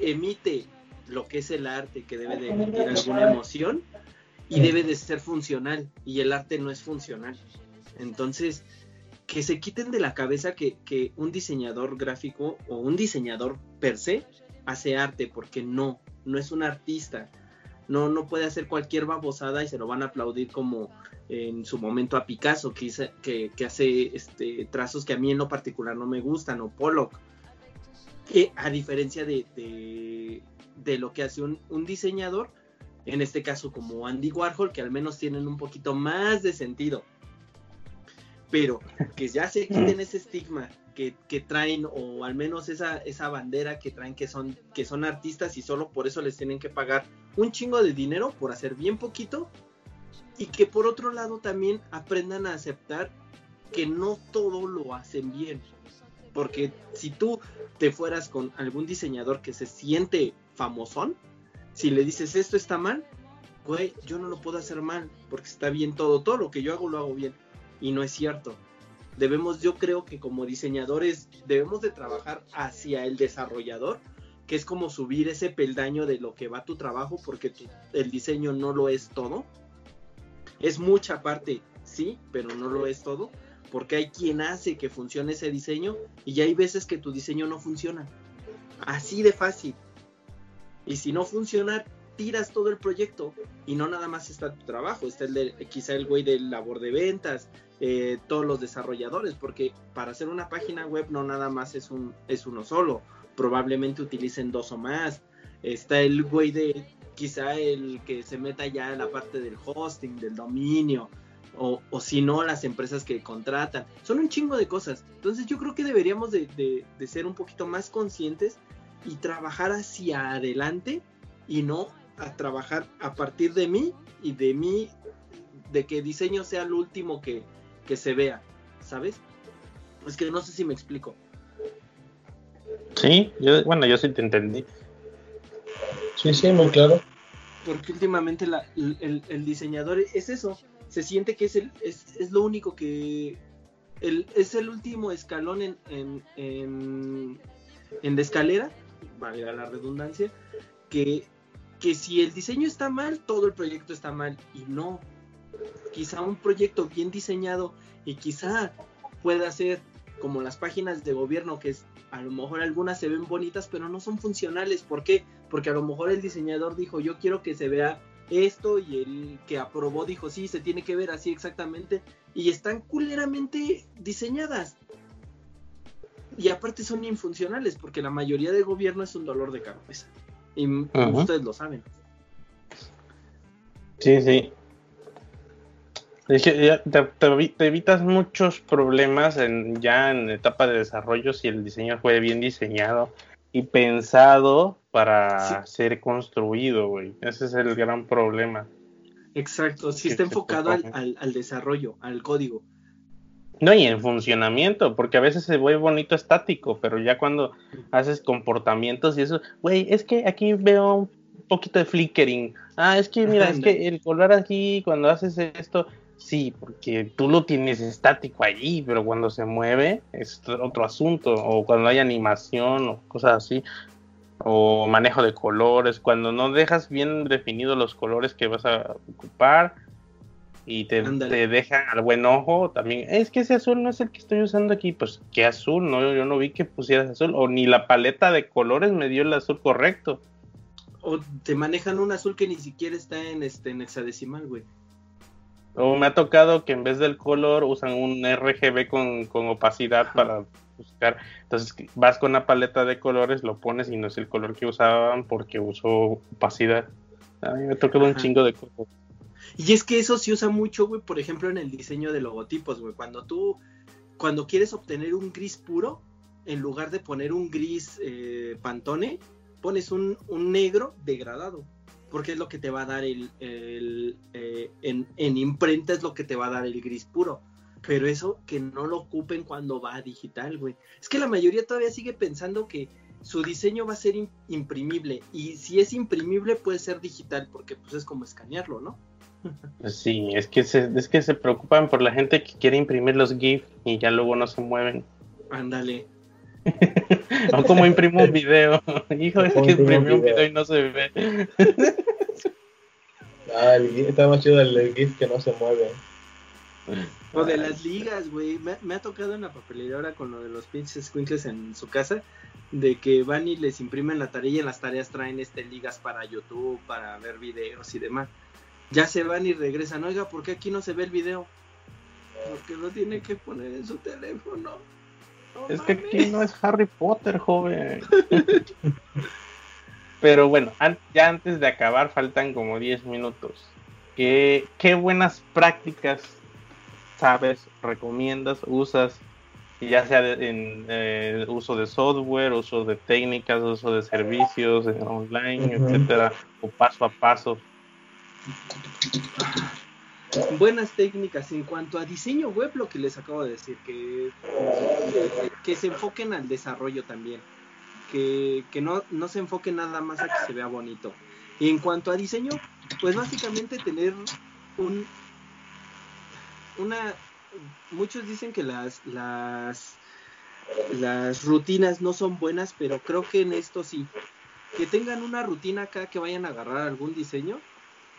emite lo que es el arte, que debe de emitir alguna emoción y debe de ser funcional. Y el arte no es funcional. Entonces, que se quiten de la cabeza que, un diseñador gráfico o un diseñador per se hace arte, porque no, no es un artista. No, no puede hacer cualquier babosada y se lo van a aplaudir como en su momento a Picasso, que, hace este, trazos que a mí en lo particular no me gustan, o Pollock, que a diferencia de, de, lo que hace un, diseñador, en este caso como Andy Warhol, que al menos tienen un poquito más de sentido, pero que ya se [LAUGHS] quiten ese estigma que, que, traen, o al menos esa, esa bandera que traen que son, que son artistas y solo por eso les tienen que pagar un chingo de dinero por hacer bien poquito y que por otro lado también aprendan a aceptar que no todo lo hacen bien. Porque si tú te fueras con algún diseñador que se siente famosón, si le dices esto está mal, güey, yo no lo puedo hacer mal, porque está bien todo, todo lo que yo hago lo hago bien. Y no es cierto. Debemos, yo creo que como diseñadores, debemos de trabajar hacia el desarrollador, que es como subir ese peldaño de lo que va tu trabajo, porque el diseño no lo es todo es mucha parte, sí, pero no lo es todo, porque hay quien hace que funcione ese diseño y hay veces que tu diseño no funciona. Así de fácil. Y si no funciona, tiras todo el proyecto y no nada más está tu trabajo, está el de, quizá el güey del labor de ventas, eh, todos los desarrolladores, porque para hacer una página web no nada más es, un, es uno solo, probablemente utilicen dos o más. Está el güey de quizá el que se meta ya en la parte del hosting, del dominio, o, si no, las empresas que contratan. Son un chingo de cosas. Entonces yo creo que deberíamos de, ser un poquito más conscientes y trabajar hacia adelante y no a trabajar a partir de mí y de mí, de que diseño sea el último que, que se vea, ¿sabes? Es que no sé si me explico. Sí, yo, bueno, yo sí te entendí. Sí, sí, muy claro. Porque últimamente el, diseñador es eso, se siente que es, el, es, lo único que... El, es el último escalón en, en, en, la escalera valga la redundancia, que, que si el diseño está mal, todo el proyecto está mal. Y no. Quizá un proyecto bien diseñado y quizá pueda ser como las páginas de gobierno que es, a lo mejor algunas se ven bonitas pero no son funcionales. ¿Por qué? Porque a lo mejor el diseñador dijo yo quiero que se vea esto y el que aprobó dijo sí, se tiene que ver así exactamente y están culeramente diseñadas. Y aparte son infuncionales porque la mayoría de gobierno es un dolor de cabeza. Y ustedes lo saben. Sí, sí. Es que te, evitas muchos problemas en, ya en etapa de desarrollo si el diseño fue bien diseñado y pensado para ser construido, güey. Ese es el gran problema. Exacto, si está enfocado al, al, desarrollo, al código. No, y en funcionamiento, porque a veces se ve bonito estático, pero ya cuando haces comportamientos y eso, güey, es que aquí veo un poquito de flickering. Ah, es que mira, es que el color aquí, cuando haces esto, Sí, porque tú lo tienes estático allí, pero cuando se mueve es otro asunto, o cuando hay animación o cosas así, o manejo de colores, cuando no dejas bien definidos los colores que vas a ocupar y te, dejan al buen ojo también, es que ese azul no es el que estoy usando aquí, pues qué azul, no, yo no vi que pusieras azul, o ni la paleta de colores me dio el azul correcto. O te manejan un azul que ni siquiera está en este en hexadecimal, güey. O me ha tocado que en vez del color usan un RGB con, opacidad para buscar. Entonces vas con una paleta de colores, lo pones y no es el color que usaban porque usó opacidad. A mí me ha tocado un chingo de cosas. Y es que eso se usa mucho, güey, por ejemplo, en el diseño de logotipos, güey. Cuando tú, cuando quieres obtener un gris puro, en lugar de poner un gris eh, pantone, pones un, un negro degradado porque es lo que te va a dar el, eh, en, imprenta es lo que te va a dar el gris puro. Pero eso que no lo ocupen cuando va a digital, güey. Es que la mayoría todavía sigue pensando que su diseño va a ser imprimible. Y si es imprimible puede ser digital, porque pues es como escanearlo, ¿no? Sí, es que se, es que se preocupan por la gente que quiere imprimir los GIF y ya luego no se mueven. Ándale. [LAUGHS] o como imprimo un video. [LAUGHS] Hijo, es que imprimí un video y no se ve. [LAUGHS] ah, el, está más chido el, GIF que no se mueve. O de las ligas, güey. Me, ha tocado en la papelería ahora con lo de los pinches squinkles en su casa. De que van y les imprimen la tarea y en las tareas traen este ligas para YouTube, para ver videos y demás. Ya se van y regresan. Oiga, ¿por qué aquí no se ve el video? Porque lo tiene que poner en su teléfono es que aquí no es Harry Potter, joven. [LAUGHS] Pero bueno, ya antes de acabar faltan como 10 minutos. ¿Qué, ¿Qué, buenas prácticas sabes, recomiendas, usas? Ya sea en eh, uso de software, uso de técnicas, uso de servicios online, etcétera, o paso a paso buenas técnicas en cuanto a diseño web, lo que les acabo de decir, que, que, se enfoquen al desarrollo también, que, no, no se enfoquen nada más a que se vea bonito. Y en cuanto a diseño, pues básicamente tener un una muchos dicen que las las las rutinas no son buenas, pero creo que en esto sí. Que tengan una rutina acá que vayan a agarrar algún diseño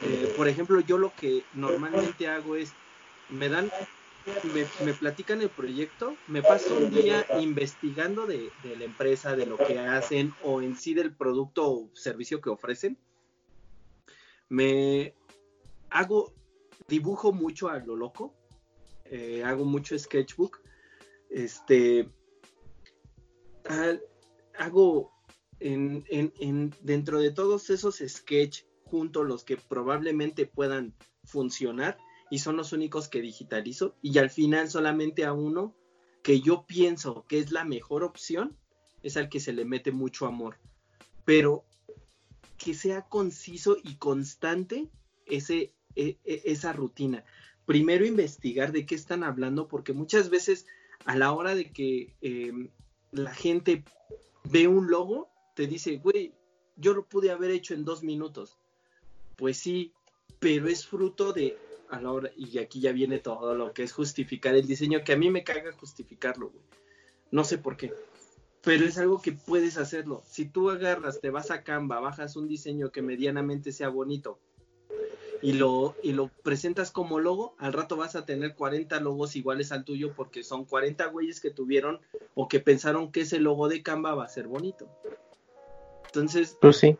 eh, por ejemplo, yo lo que normalmente hago es, me dan, me, platican el proyecto, me paso un día investigando de, la empresa, de lo que hacen o en sí del producto o servicio que ofrecen. Me hago, dibujo mucho a lo loco, eh, hago mucho sketchbook, este, hago en, en, dentro de todos esos sketch junto los que probablemente puedan funcionar y son los únicos que digitalizo. Y al final solamente a uno que yo pienso que es la mejor opción es al que se le mete mucho amor. Pero que sea conciso y constante ese, e, e, esa rutina. Primero investigar de qué están hablando porque muchas veces a la hora de que em, la gente ve un logo te dice güey yo lo pude haber hecho en dos minutos pues sí, pero es fruto de a la hora, y aquí ya viene todo lo que es justificar el diseño, que a mí me caga justificarlo, güey. No sé por qué. pero es algo que puedes hacerlo. Si tú agarras, te vas a Canva, bajas un diseño que medianamente sea bonito y lo, y lo presentas como logo, al rato vas a tener 40 logos iguales al tuyo porque son 40 güeyes que tuvieron o que pensaron que ese logo de Canva va a ser bonito. Entonces, Pues sí.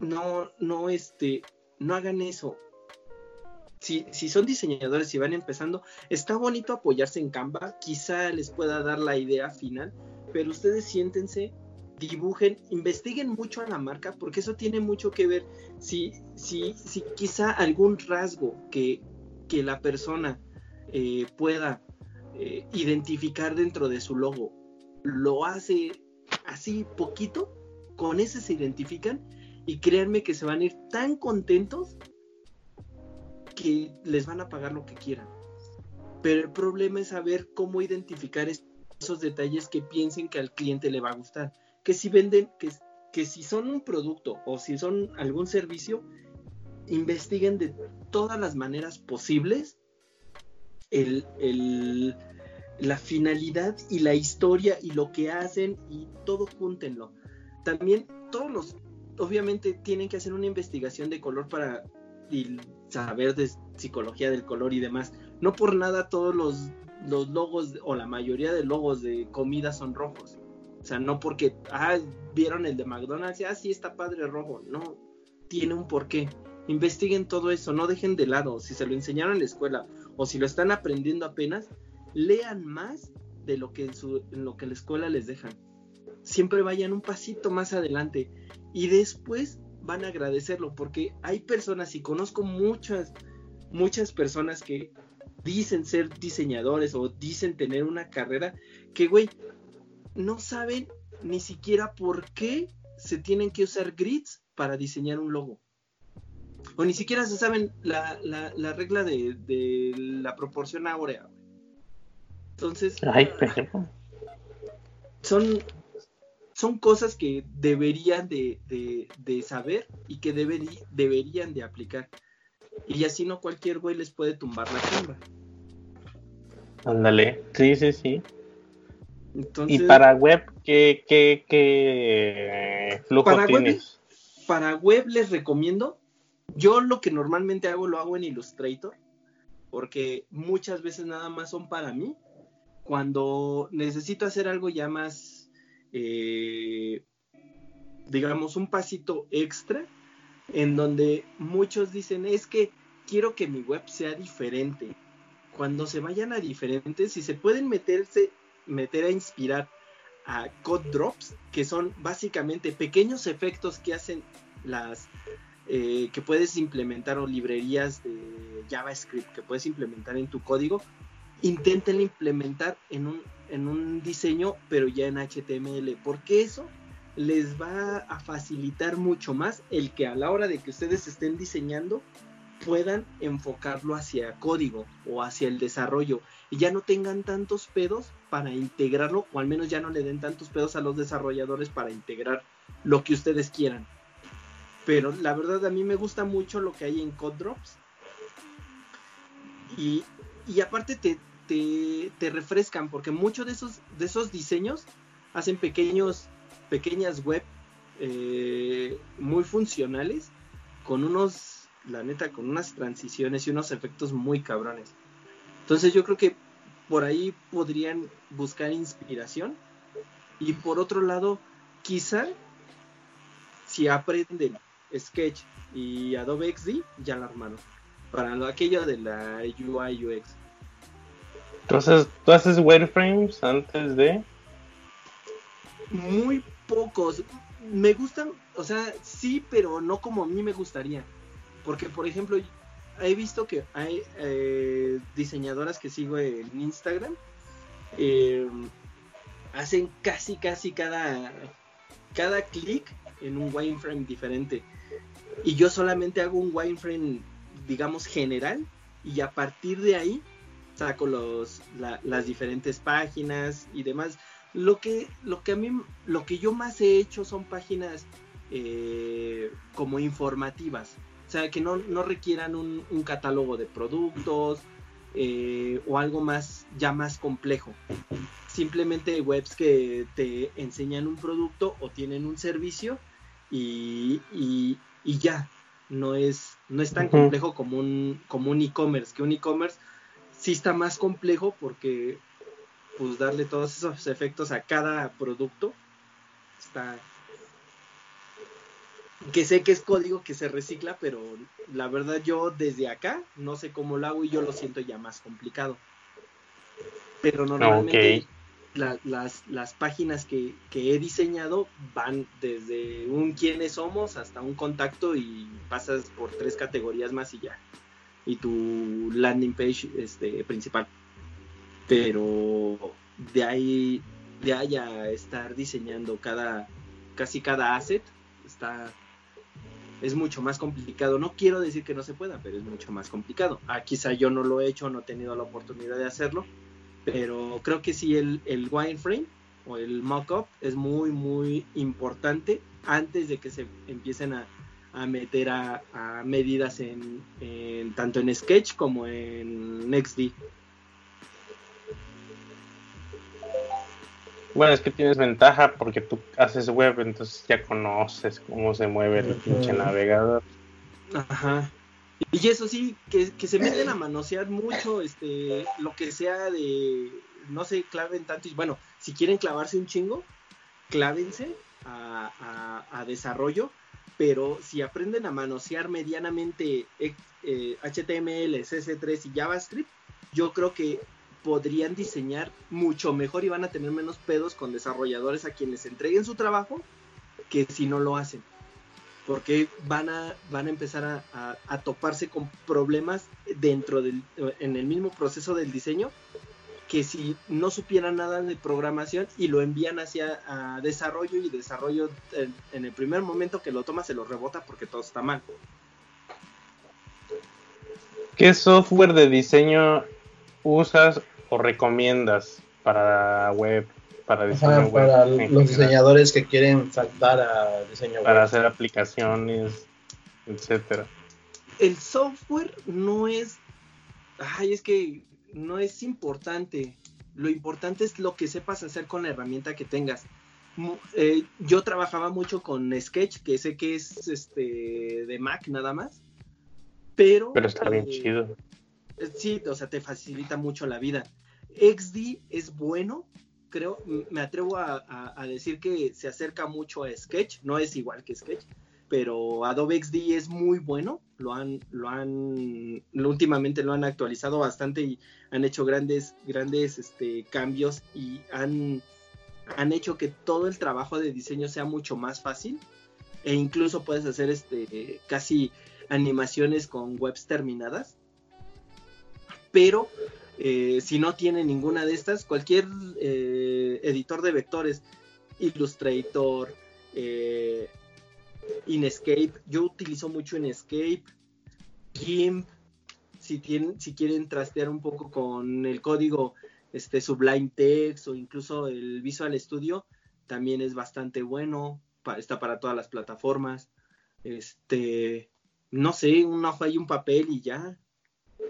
no, no, este, no hagan eso. Si, si son diseñadores y van empezando, está bonito apoyarse en Canva, quizá les pueda dar la idea final, pero ustedes siéntense, dibujen, investiguen mucho a la marca, porque eso tiene mucho que ver. Si, si, si quizá algún rasgo que, que la persona eh, pueda eh, identificar dentro de su logo lo hace así poquito, con ese se identifican y créanme que se van a ir tan contentos que les van a pagar lo que quieran. Pero el problema es saber cómo identificar es- esos detalles que piensen que al cliente le va a gustar. Que si venden, que, que si son un producto o si son algún servicio, investiguen de todas las maneras posibles el, el- la finalidad y la historia y lo que hacen y todo júntenlo. También todos los, obviamente tienen que hacer una investigación de color para saber de psicología del color y demás. No por nada todos los, los logos o la mayoría de logos de comida son rojos. O sea, no porque, ah, vieron el de McDonald's y, ah, sí, está padre rojo. No, tiene un porqué. Investiguen todo eso, no dejen de lado. Si se lo enseñaron en la escuela o si lo están aprendiendo apenas, lean más de lo que en, su, lo que la escuela les dejan. Siempre vayan un pasito más adelante y después van a agradecerlo porque hay personas y conozco muchas, muchas personas que dicen ser diseñadores o dicen tener una carrera que, güey, no saben ni siquiera por qué se tienen que usar grids para diseñar un logo. O ni siquiera se saben la, la, la regla de, de la proporción áurea. Entonces, Ay, son, son cosas que deberían de, de- de saber y que deberían de aplicar. Y así no cualquier güey les puede tumbar la chamba. Ándale. Sí, sí, sí. Entonces, Y para web, ¿qué, qué, qué flujo Para web, para web les recomiendo. Yo lo que normalmente hago lo hago en Illustrator, porque muchas veces nada más son para mí. Cuando necesito hacer algo ya más, eh, digamos, un pasito extra, en donde muchos dicen, es que quiero que mi web sea diferente. Cuando se vayan a diferentes, si se pueden meterse, meter a inspirar a code drops, que son básicamente pequeños efectos que hacen las eh, que puedes implementar o librerías de JavaScript que puedes implementar en tu código, inténtenlo implementar en un, en un diseño, pero ya en HTML, porque eso les va a facilitar mucho más el que a la hora de que ustedes estén diseñando puedan enfocarlo hacia código o hacia el desarrollo y ya no tengan tantos pedos para integrarlo, o al menos ya no le den tantos pedos a los desarrolladores para integrar lo que ustedes quieran. Pero la verdad a mí me gusta mucho lo que hay en Code Drops. Y, y aparte te, te, refrescan, porque muchos de esos, de esos diseños hacen pequeños, pequeñas web eh, muy funcionales, con unos, la neta, con unas transiciones y unos efectos muy cabrones. Entonces yo creo que por ahí podrían buscar inspiración. Y por otro lado, quizá si aprenden Sketch y Adobe XD, ya la armaron. Para lo, aquello de la UI UX. Entonces, ¿tú haces wireframes antes de...? Muy pocos. Me gustan, o sea, sí, pero no como a mí me gustaría. Porque, por ejemplo, he visto que hay eh, diseñadoras que sigo en Instagram. eh, hacen casi, casi cada, cada clic en un wireframe diferente. Y yo solamente hago un wireframe, digamos, general. Y a partir de ahí saco los, la- las diferentes páginas y demás. Lo que, lo que a mí, lo que yo más he hecho son páginas eh, como informativas. O sea, que no, no requieran un, un catálogo de productos, eh, o algo más, ya más complejo. Simplemente webs que te enseñan un producto o tienen un servicio y, ya. No es, no es tan complejo como un, como un e-commerce, que un e-commerce sí está más complejo porque pues darle todos esos efectos a cada producto está que sé que es código que se recicla, pero la verdad yo desde acá no sé cómo lo hago y yo lo siento ya más complicado. Pero normalmente las, las, páginas que, he diseñado van desde un quiénes somos hasta un contacto y pasas por tres categorías más y ya. Y tu landing page este, principal. Pero de ahí, de ahí a estar diseñando cada, casi cada asset, está es mucho más complicado. No quiero decir que no se pueda, pero es mucho más complicado. Ah, quizá yo no lo he hecho, no he tenido la oportunidad de hacerlo, pero creo que sí el, el wireframe o el mockup es muy, muy importante antes de que se empiecen a, meter a, medidas en, en, tanto en Sketch como en NextD. Bueno, es que tienes ventaja porque tú haces web, entonces ya conoces cómo se mueve el pinche navegador. Ajá. Y eso sí, que, se meten a manosear mucho, este, lo que sea de, no sé, claven tanto. Y bueno, si quieren clavarse un chingo, clávense a, a, desarrollo, pero si aprenden a manosear medianamente HTML, eh, CSS3 y JavaScript, yo creo que podrían diseñar mucho mejor y van a tener menos pedos con desarrolladores a quienes entreguen su trabajo que si no lo hacen. Porque van a, van a empezar a, toparse con problemas dentro del, en el mismo proceso del diseño que si no supieran nada de programación y lo envían hacia desarrollo y desarrollo en, en, el primer momento que lo toma se lo rebota porque todo está mal. ¿Qué software de diseño usas o recomiendas para web, para diseño web? Para los diseñadores que quieren saltar a diseño web. Para hacer aplicaciones, etcétera. El software no es, ay, es que no es importante. Lo importante es lo que sepas hacer con la herramienta que tengas. Eh, yo trabajaba mucho con Sketch, que sé que es este de Mac nada más. Pero. Pero está bien eh, chido. Sí, o sea, te facilita mucho la vida. XD es bueno, creo, me atrevo a, decir que se acerca mucho a Sketch, no es igual que Sketch, pero Adobe XD es muy bueno, lo han, lo han, últimamente lo han actualizado bastante y han hecho grandes, grandes este, cambios y han, han hecho que todo el trabajo de diseño sea mucho más fácil e incluso puedes hacer este, casi animaciones con webs terminadas, pero eh, si no tiene ninguna de estas, cualquier eh, editor de vectores, Illustrator, eh, Inkscape, yo utilizo mucho Inkscape, GIMP, si, tienen, si quieren trastear un poco con el código este, Sublime Text o incluso el Visual Studio, también es bastante bueno, está para todas las plataformas. Este, no sé, un hoja y un papel y ya,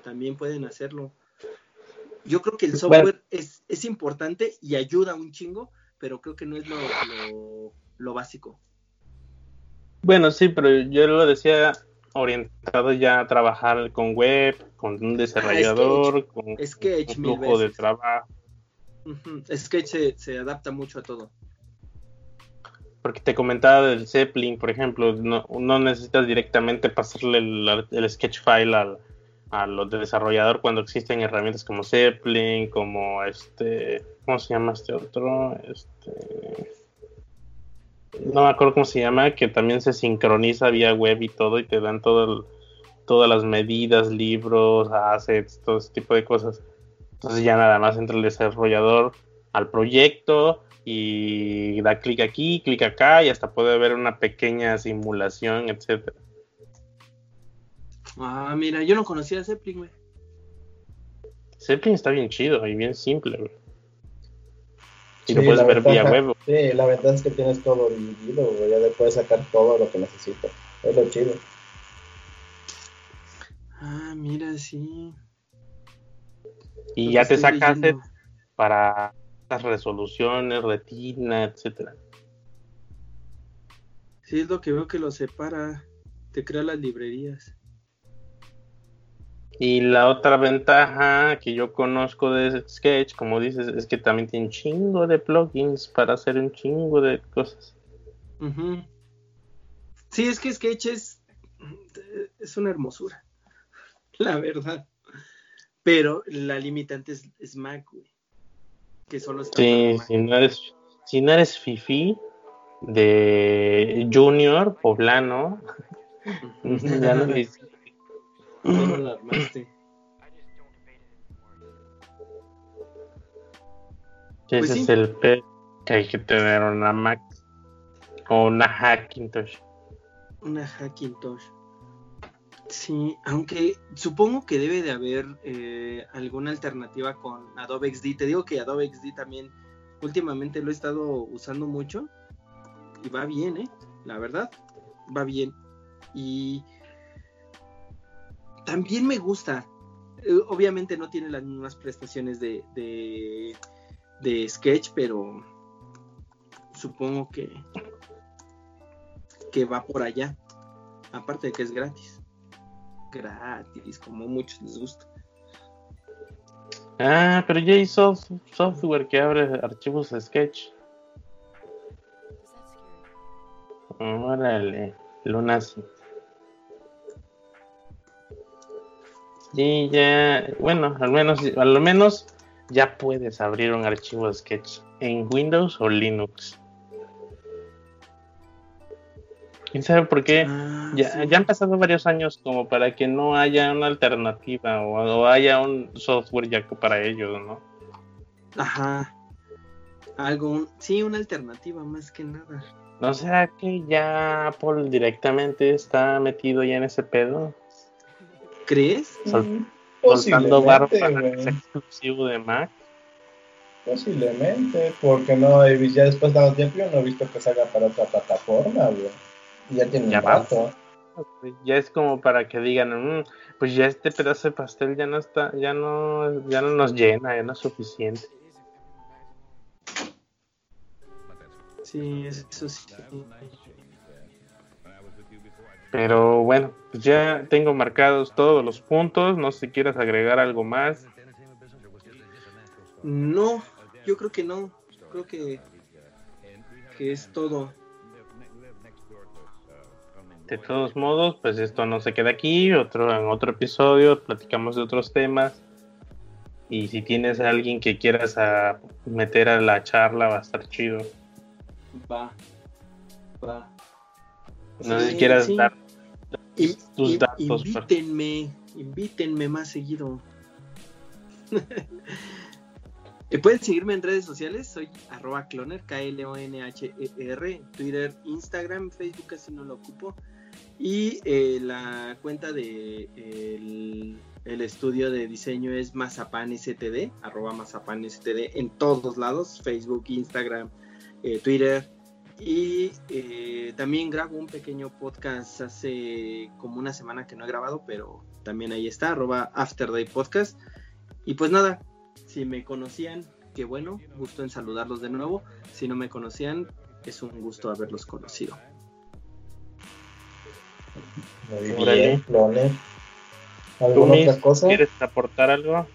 también pueden hacerlo. Yo creo que el software es, es, importante y ayuda un chingo, pero creo que no es lo, básico. Bueno, sí, pero yo lo decía orientado ya a trabajar con web, con un desarrollador, con un flujo de trabajo. Sketch se, adapta mucho a todo. Porque te comentaba del Zeppelin, por ejemplo, no, no necesitas directamente pasarle el, el sketch file al, a los de desarrollador cuando existen herramientas como Zeppelin, como este, ¿cómo se llama este otro? Este, no me acuerdo cómo se llama, que también se sincroniza vía web y todo y te dan todo todas las medidas, libros, assets, todo ese tipo de cosas. Entonces ya nada más entra el desarrollador al proyecto y da clic aquí, clic acá y hasta puede ver una pequeña simulación, etcétera. Ah, mira, yo no conocía a Zeppelin, güey. Zeppelin está bien chido y bien simple, güey. Y lo puedes ver vía web. Sí, la verdad es que tienes todo dividido, güey. Ya le puedes sacar todo lo que necesitas. Es lo chido. Ah, mira, sí. Y ya te sacas para las resoluciones, retina, etcétera. Sí, es lo que veo que lo separa. Te crea las librerías. Y la otra ventaja que yo conozco de Sketch, como dices, es que también tiene un chingo de plugins para hacer un chingo de cosas. Sí, es que Sketch es, es una hermosura. [LAUGHS] La verdad. Pero la limitante es, es Mac, güey. Que solo está Sí, si no eres, si no eres fifi de junior poblano, [LAUGHS] ya no le- No [CLEARS THROAT] la armaste. ese Pues sí. es el pe que hay que tener una Mac o una Hackintosh. Una Hackintosh. Sí, aunque supongo que debe de haber eh, alguna alternativa con Adobe XD. Te digo que Adobe XD también últimamente lo he estado usando mucho y va bien, ¿eh? La verdad, va bien. Y también me gusta. Eh, obviamente no tiene las mismas prestaciones de, de, de Sketch, pero supongo que, que va por allá. Aparte de que es gratis. Gratis, como a muchos les gusta. Ah, pero ya hay sof- software que abre archivos de Sketch. Órale, Lunacy. Sí, ya, bueno, al menos, al menos ya puedes abrir un archivo de Sketch en Windows o Linux. ¿Quién sabe por qué? Ah, Ya, sí. ya han pasado varios años como para que no haya una alternativa o, o haya un software ya para ellos, ¿no? Ajá. Algo, sí, una alternativa más que nada. ¿No será que ya Apple directamente está metido ya en ese pedo? ¿Crees? Sol- Mm, soltando sea exclusivo de Mac. Posiblemente, porque no he visto, ya después de tanto tiempo yo no he visto que salga para otra plataforma, güey. Y Ya tiene Ya un rato. Ya es como para que digan, "Mm, pues ya este pedazo de pastel ya no está, ya no, ya no nos llena, ya no es suficiente. Sí, eso sí. Pero bueno, pues ya tengo marcados todos los puntos. No sé si quieras agregar algo más. No, yo creo que no. Creo que, que es todo. De todos modos, pues esto no se queda aquí. Otro en otro episodio platicamos de otros temas. Y si tienes a alguien que quieras a meter a la charla, va a estar chido. Va. Va. No sé si quieras sí. dar In- tus in- datos. pero- Invítenme, invítenme más seguido. [LAUGHS] Pueden seguirme en redes sociales, soy arroba cloner, K-L-O-N-H-E-R, Twitter, Instagram, Facebook casi no lo ocupo. Y eh, la cuenta de el, el estudio de diseño es Mazapan STD, arroba Mazapan STD en todos lados, Facebook, Instagram, eh, Twitter. Y eh, también grabo un pequeño podcast hace como una semana que no he grabado, pero también ahí está, arroba After Day Podcast. Y pues nada, si me conocían, qué bueno, gusto en saludarlos de nuevo. Si no me conocían, es un gusto haberlos conocido. Muy bien, clones. ¿Tú, ¿Alguna otra cosa? ¿Quieres aportar algo?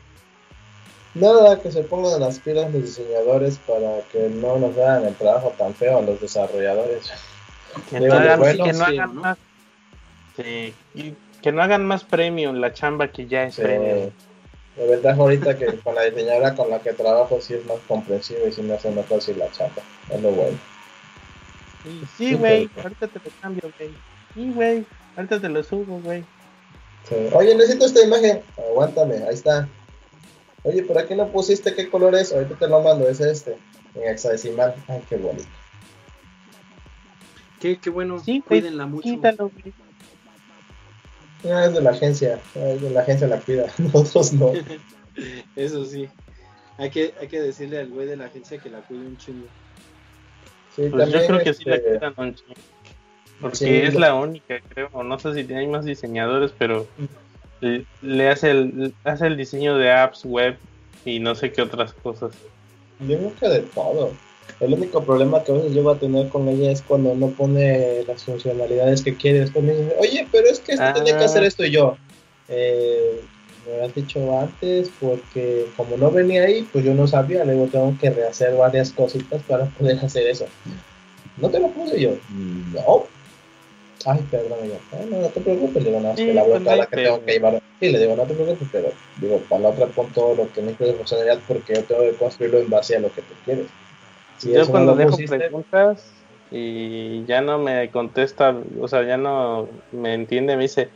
Nada, que se pongan las pilas los diseñadores para que no nos vean el trabajo tan feo a los desarrolladores. Que no hagan, bueno, que no feo, hagan ¿no? más. Sí, y que no hagan más premium la chamba que ya es Sí. premium. La ventaja ahorita que con la diseñadora con la que trabajo sí es más comprensiva y sí me hace más fácil la chamba. Es lo bueno. Sí, güey, ahorita te lo cambio, güey. Sí, güey, ahorita te lo subo, güey. Sí. Oye, necesito esta imagen. Aguántame, ahí está. Oye, ¿por aquí no pusiste qué color es? Ahorita te lo mando, es este. En hexadecimal. Ay, qué bonito. Qué, qué bueno, Sí, güey, cuídenla mucho. Quítalo, güey. Ah, es de la agencia. Ah, Es de la agencia la cuida. [LAUGHS] Nosotros no. [LAUGHS] Eso sí. Hay que, hay que decirle al güey de la agencia que la cuide un chingo. Sí, Pues yo creo que sí la este, quitan un chingo. Porque Sí, es la única, creo. No sé si hay más diseñadores, pero le, hace, el, hace el diseño de apps web y no sé qué otras cosas. Yo creo que de todo. El único problema que a veces llego a tener con ella es cuando no pone las funcionalidades que quiere. Después me dice, oye, pero es que esto tenía que hacer Ah. esto y yo. Eh, me lo has dicho antes porque como no venía ahí, pues yo no sabía. Luego tengo que rehacer varias cositas para poder hacer eso. No te lo puse yo. No. Ay, perdón, "Ah, no, no te preocupes, le digo, no, es que la pues, vuelta no la que tengo que llevar. Sí, le digo, no te preocupes, pero digo, para la otra pon todo lo que necesitas de funcionalidad porque yo tengo que construirlo en base a lo que tú quieres. Si Yo no cuando dejo pusiste, preguntas y ya no me contesta, o sea, ya no me entiende, me dice,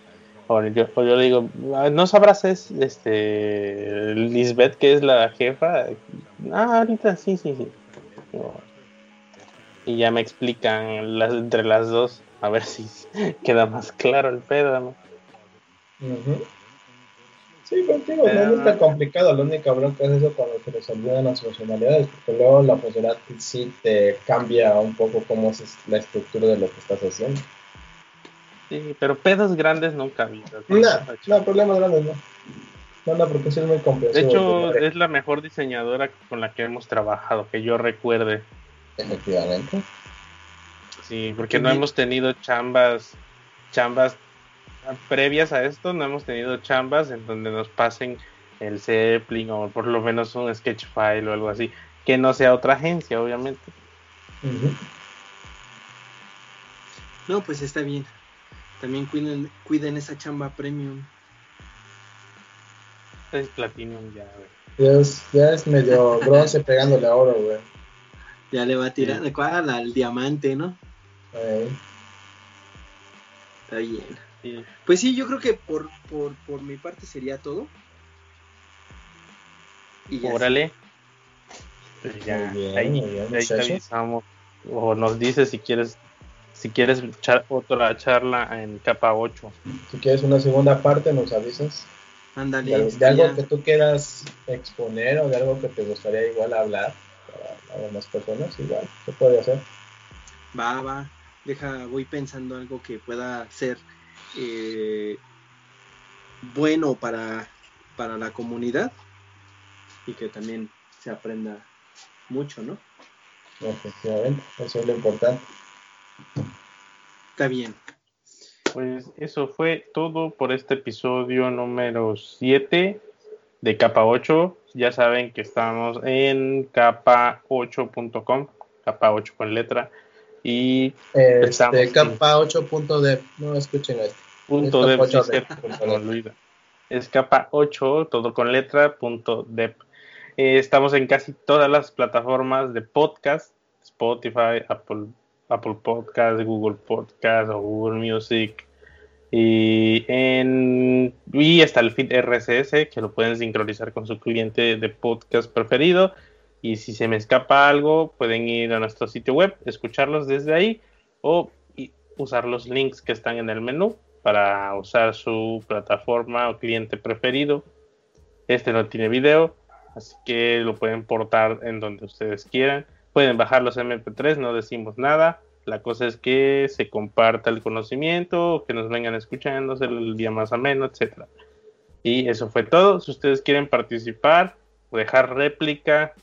o yo, o yo le digo, "Ah, ¿no sabrás es este Lisbeth que es la jefa? Ah, ahorita sí, sí, sí. Y ya me explican las, entre las dos, a ver si [LAUGHS] queda más claro el pedo, ¿no? Sí, contigo, no Pero- es tan complicado. La única bronca es eso cuando se les olvidan las funcionalidades, porque luego la funcionalidad sí te cambia un poco cómo es la estructura de lo que estás haciendo. Sí, pero pedos grandes nunca vi. No, no, problemas grandes no. No, no, porque sí es muy De comprensivo. hecho, es la mejor diseñadora con la que hemos trabajado, que yo recuerde. efectivamente. Sí, porque no hemos tenido chambas, chambas previas a esto, no hemos tenido chambas en donde nos pasen el Zeppelin o por lo menos un sketch file o algo así, que no sea otra agencia, obviamente. No, pues está bien. También cuiden, cuiden esa chamba premium. Es Platinum ya, güey. Ya es, ya es medio bronce pegándole a oro, güey. Ya le va a tirar ¿cuál? al diamante, ¿no? Eh, Está bien. Sí. Pues sí, yo creo que por, por, por mi parte sería todo. Y ya Órale. Pues ya, Muy bien, ahí, muy bien, ahí te avisamos. O nos dices si quieres, si quieres echar otra charla en capa 8. si quieres una segunda parte, nos avisas. Ándale. De, de algo ya. que tú quieras exponer o de algo que te gustaría igual hablar para las más personas, igual, se puede hacer. Va, va. Deja, voy pensando algo que pueda ser eh, bueno para, para la comunidad y que también se aprenda mucho, ¿no? Efectivamente, eso es lo importante. Está bien. Pues eso fue todo por este episodio número 7 de capa 8. Ya saben que estamos en capa8.com, capa 8 con letra, y Estamos Este, capa 8.dev, no escuchen esto. punto 8 me olvida. Es capa 8, todo con letra, punto dev. Eh, estamos en casi todas las plataformas de podcast, Spotify, Apple, Apple Podcast, Google Podcast o Google Music. Y, en, y está el feed RSS que lo pueden sincronizar con su cliente de podcast preferido. Y si se me escapa algo, pueden ir a nuestro sitio web, escucharlos desde ahí o usar los links que están en el menú para usar su plataforma o cliente preferido. Este no tiene video, así que lo pueden portar en donde ustedes quieran. Pueden bajar los MP3, no decimos nada. La cosa es que se comparta el conocimiento, que nos vengan escuchando, el día más ameno, etcétera. Y eso fue todo. Si ustedes quieren participar dejar réplica,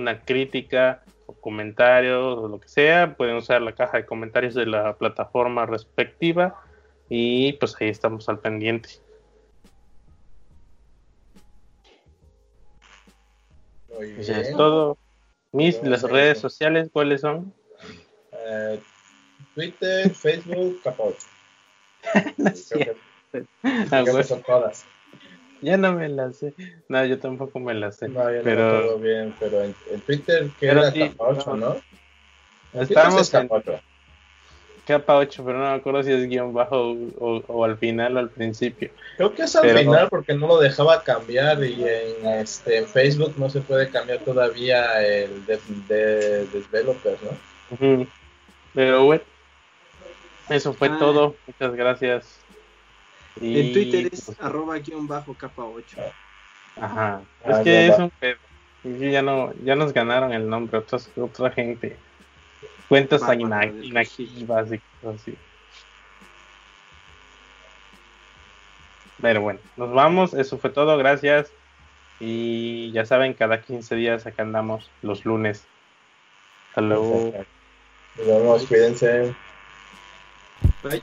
una crítica o comentarios o lo que sea, pueden usar la caja de comentarios de la plataforma respectiva y pues ahí estamos al pendiente. Muy Eso es todo. Mis las redes eso. sociales, ¿cuáles son? Eh, Twitter, Facebook, capa [LAUGHS] 8. No es Creo cierto. que- creo que güey, son todas. [LAUGHS] ya no me las sé. No, yo tampoco me las sé. No, ya no pero acuerdo bien, pero en, en Twitter que era sí, capa 8, ¿no? Sí estamos es capa 8. capa 8, pero no me acuerdo si es guion bajo o, o al final o al principio. Creo que es al Pero- final porque no lo dejaba cambiar y en, este, en Facebook no se puede cambiar todavía el de, de, developer, ¿no? Pero bueno, eso fue Ah. todo. Muchas gracias. Y, En Twitter es pues, arroba guion bajo capa 8. Ajá. Ah, es que ya es va. un pedo. Ya no, ya nos ganaron el nombre otras, otra gente. Cuentas Bárbaro ina- del inactivas y cosas así. Pero bueno, nos vamos. Eso fue todo. Gracias. Y ya saben, cada 15 días acá andamos los lunes. Hasta luego. Nos vemos, cuídense. Bye.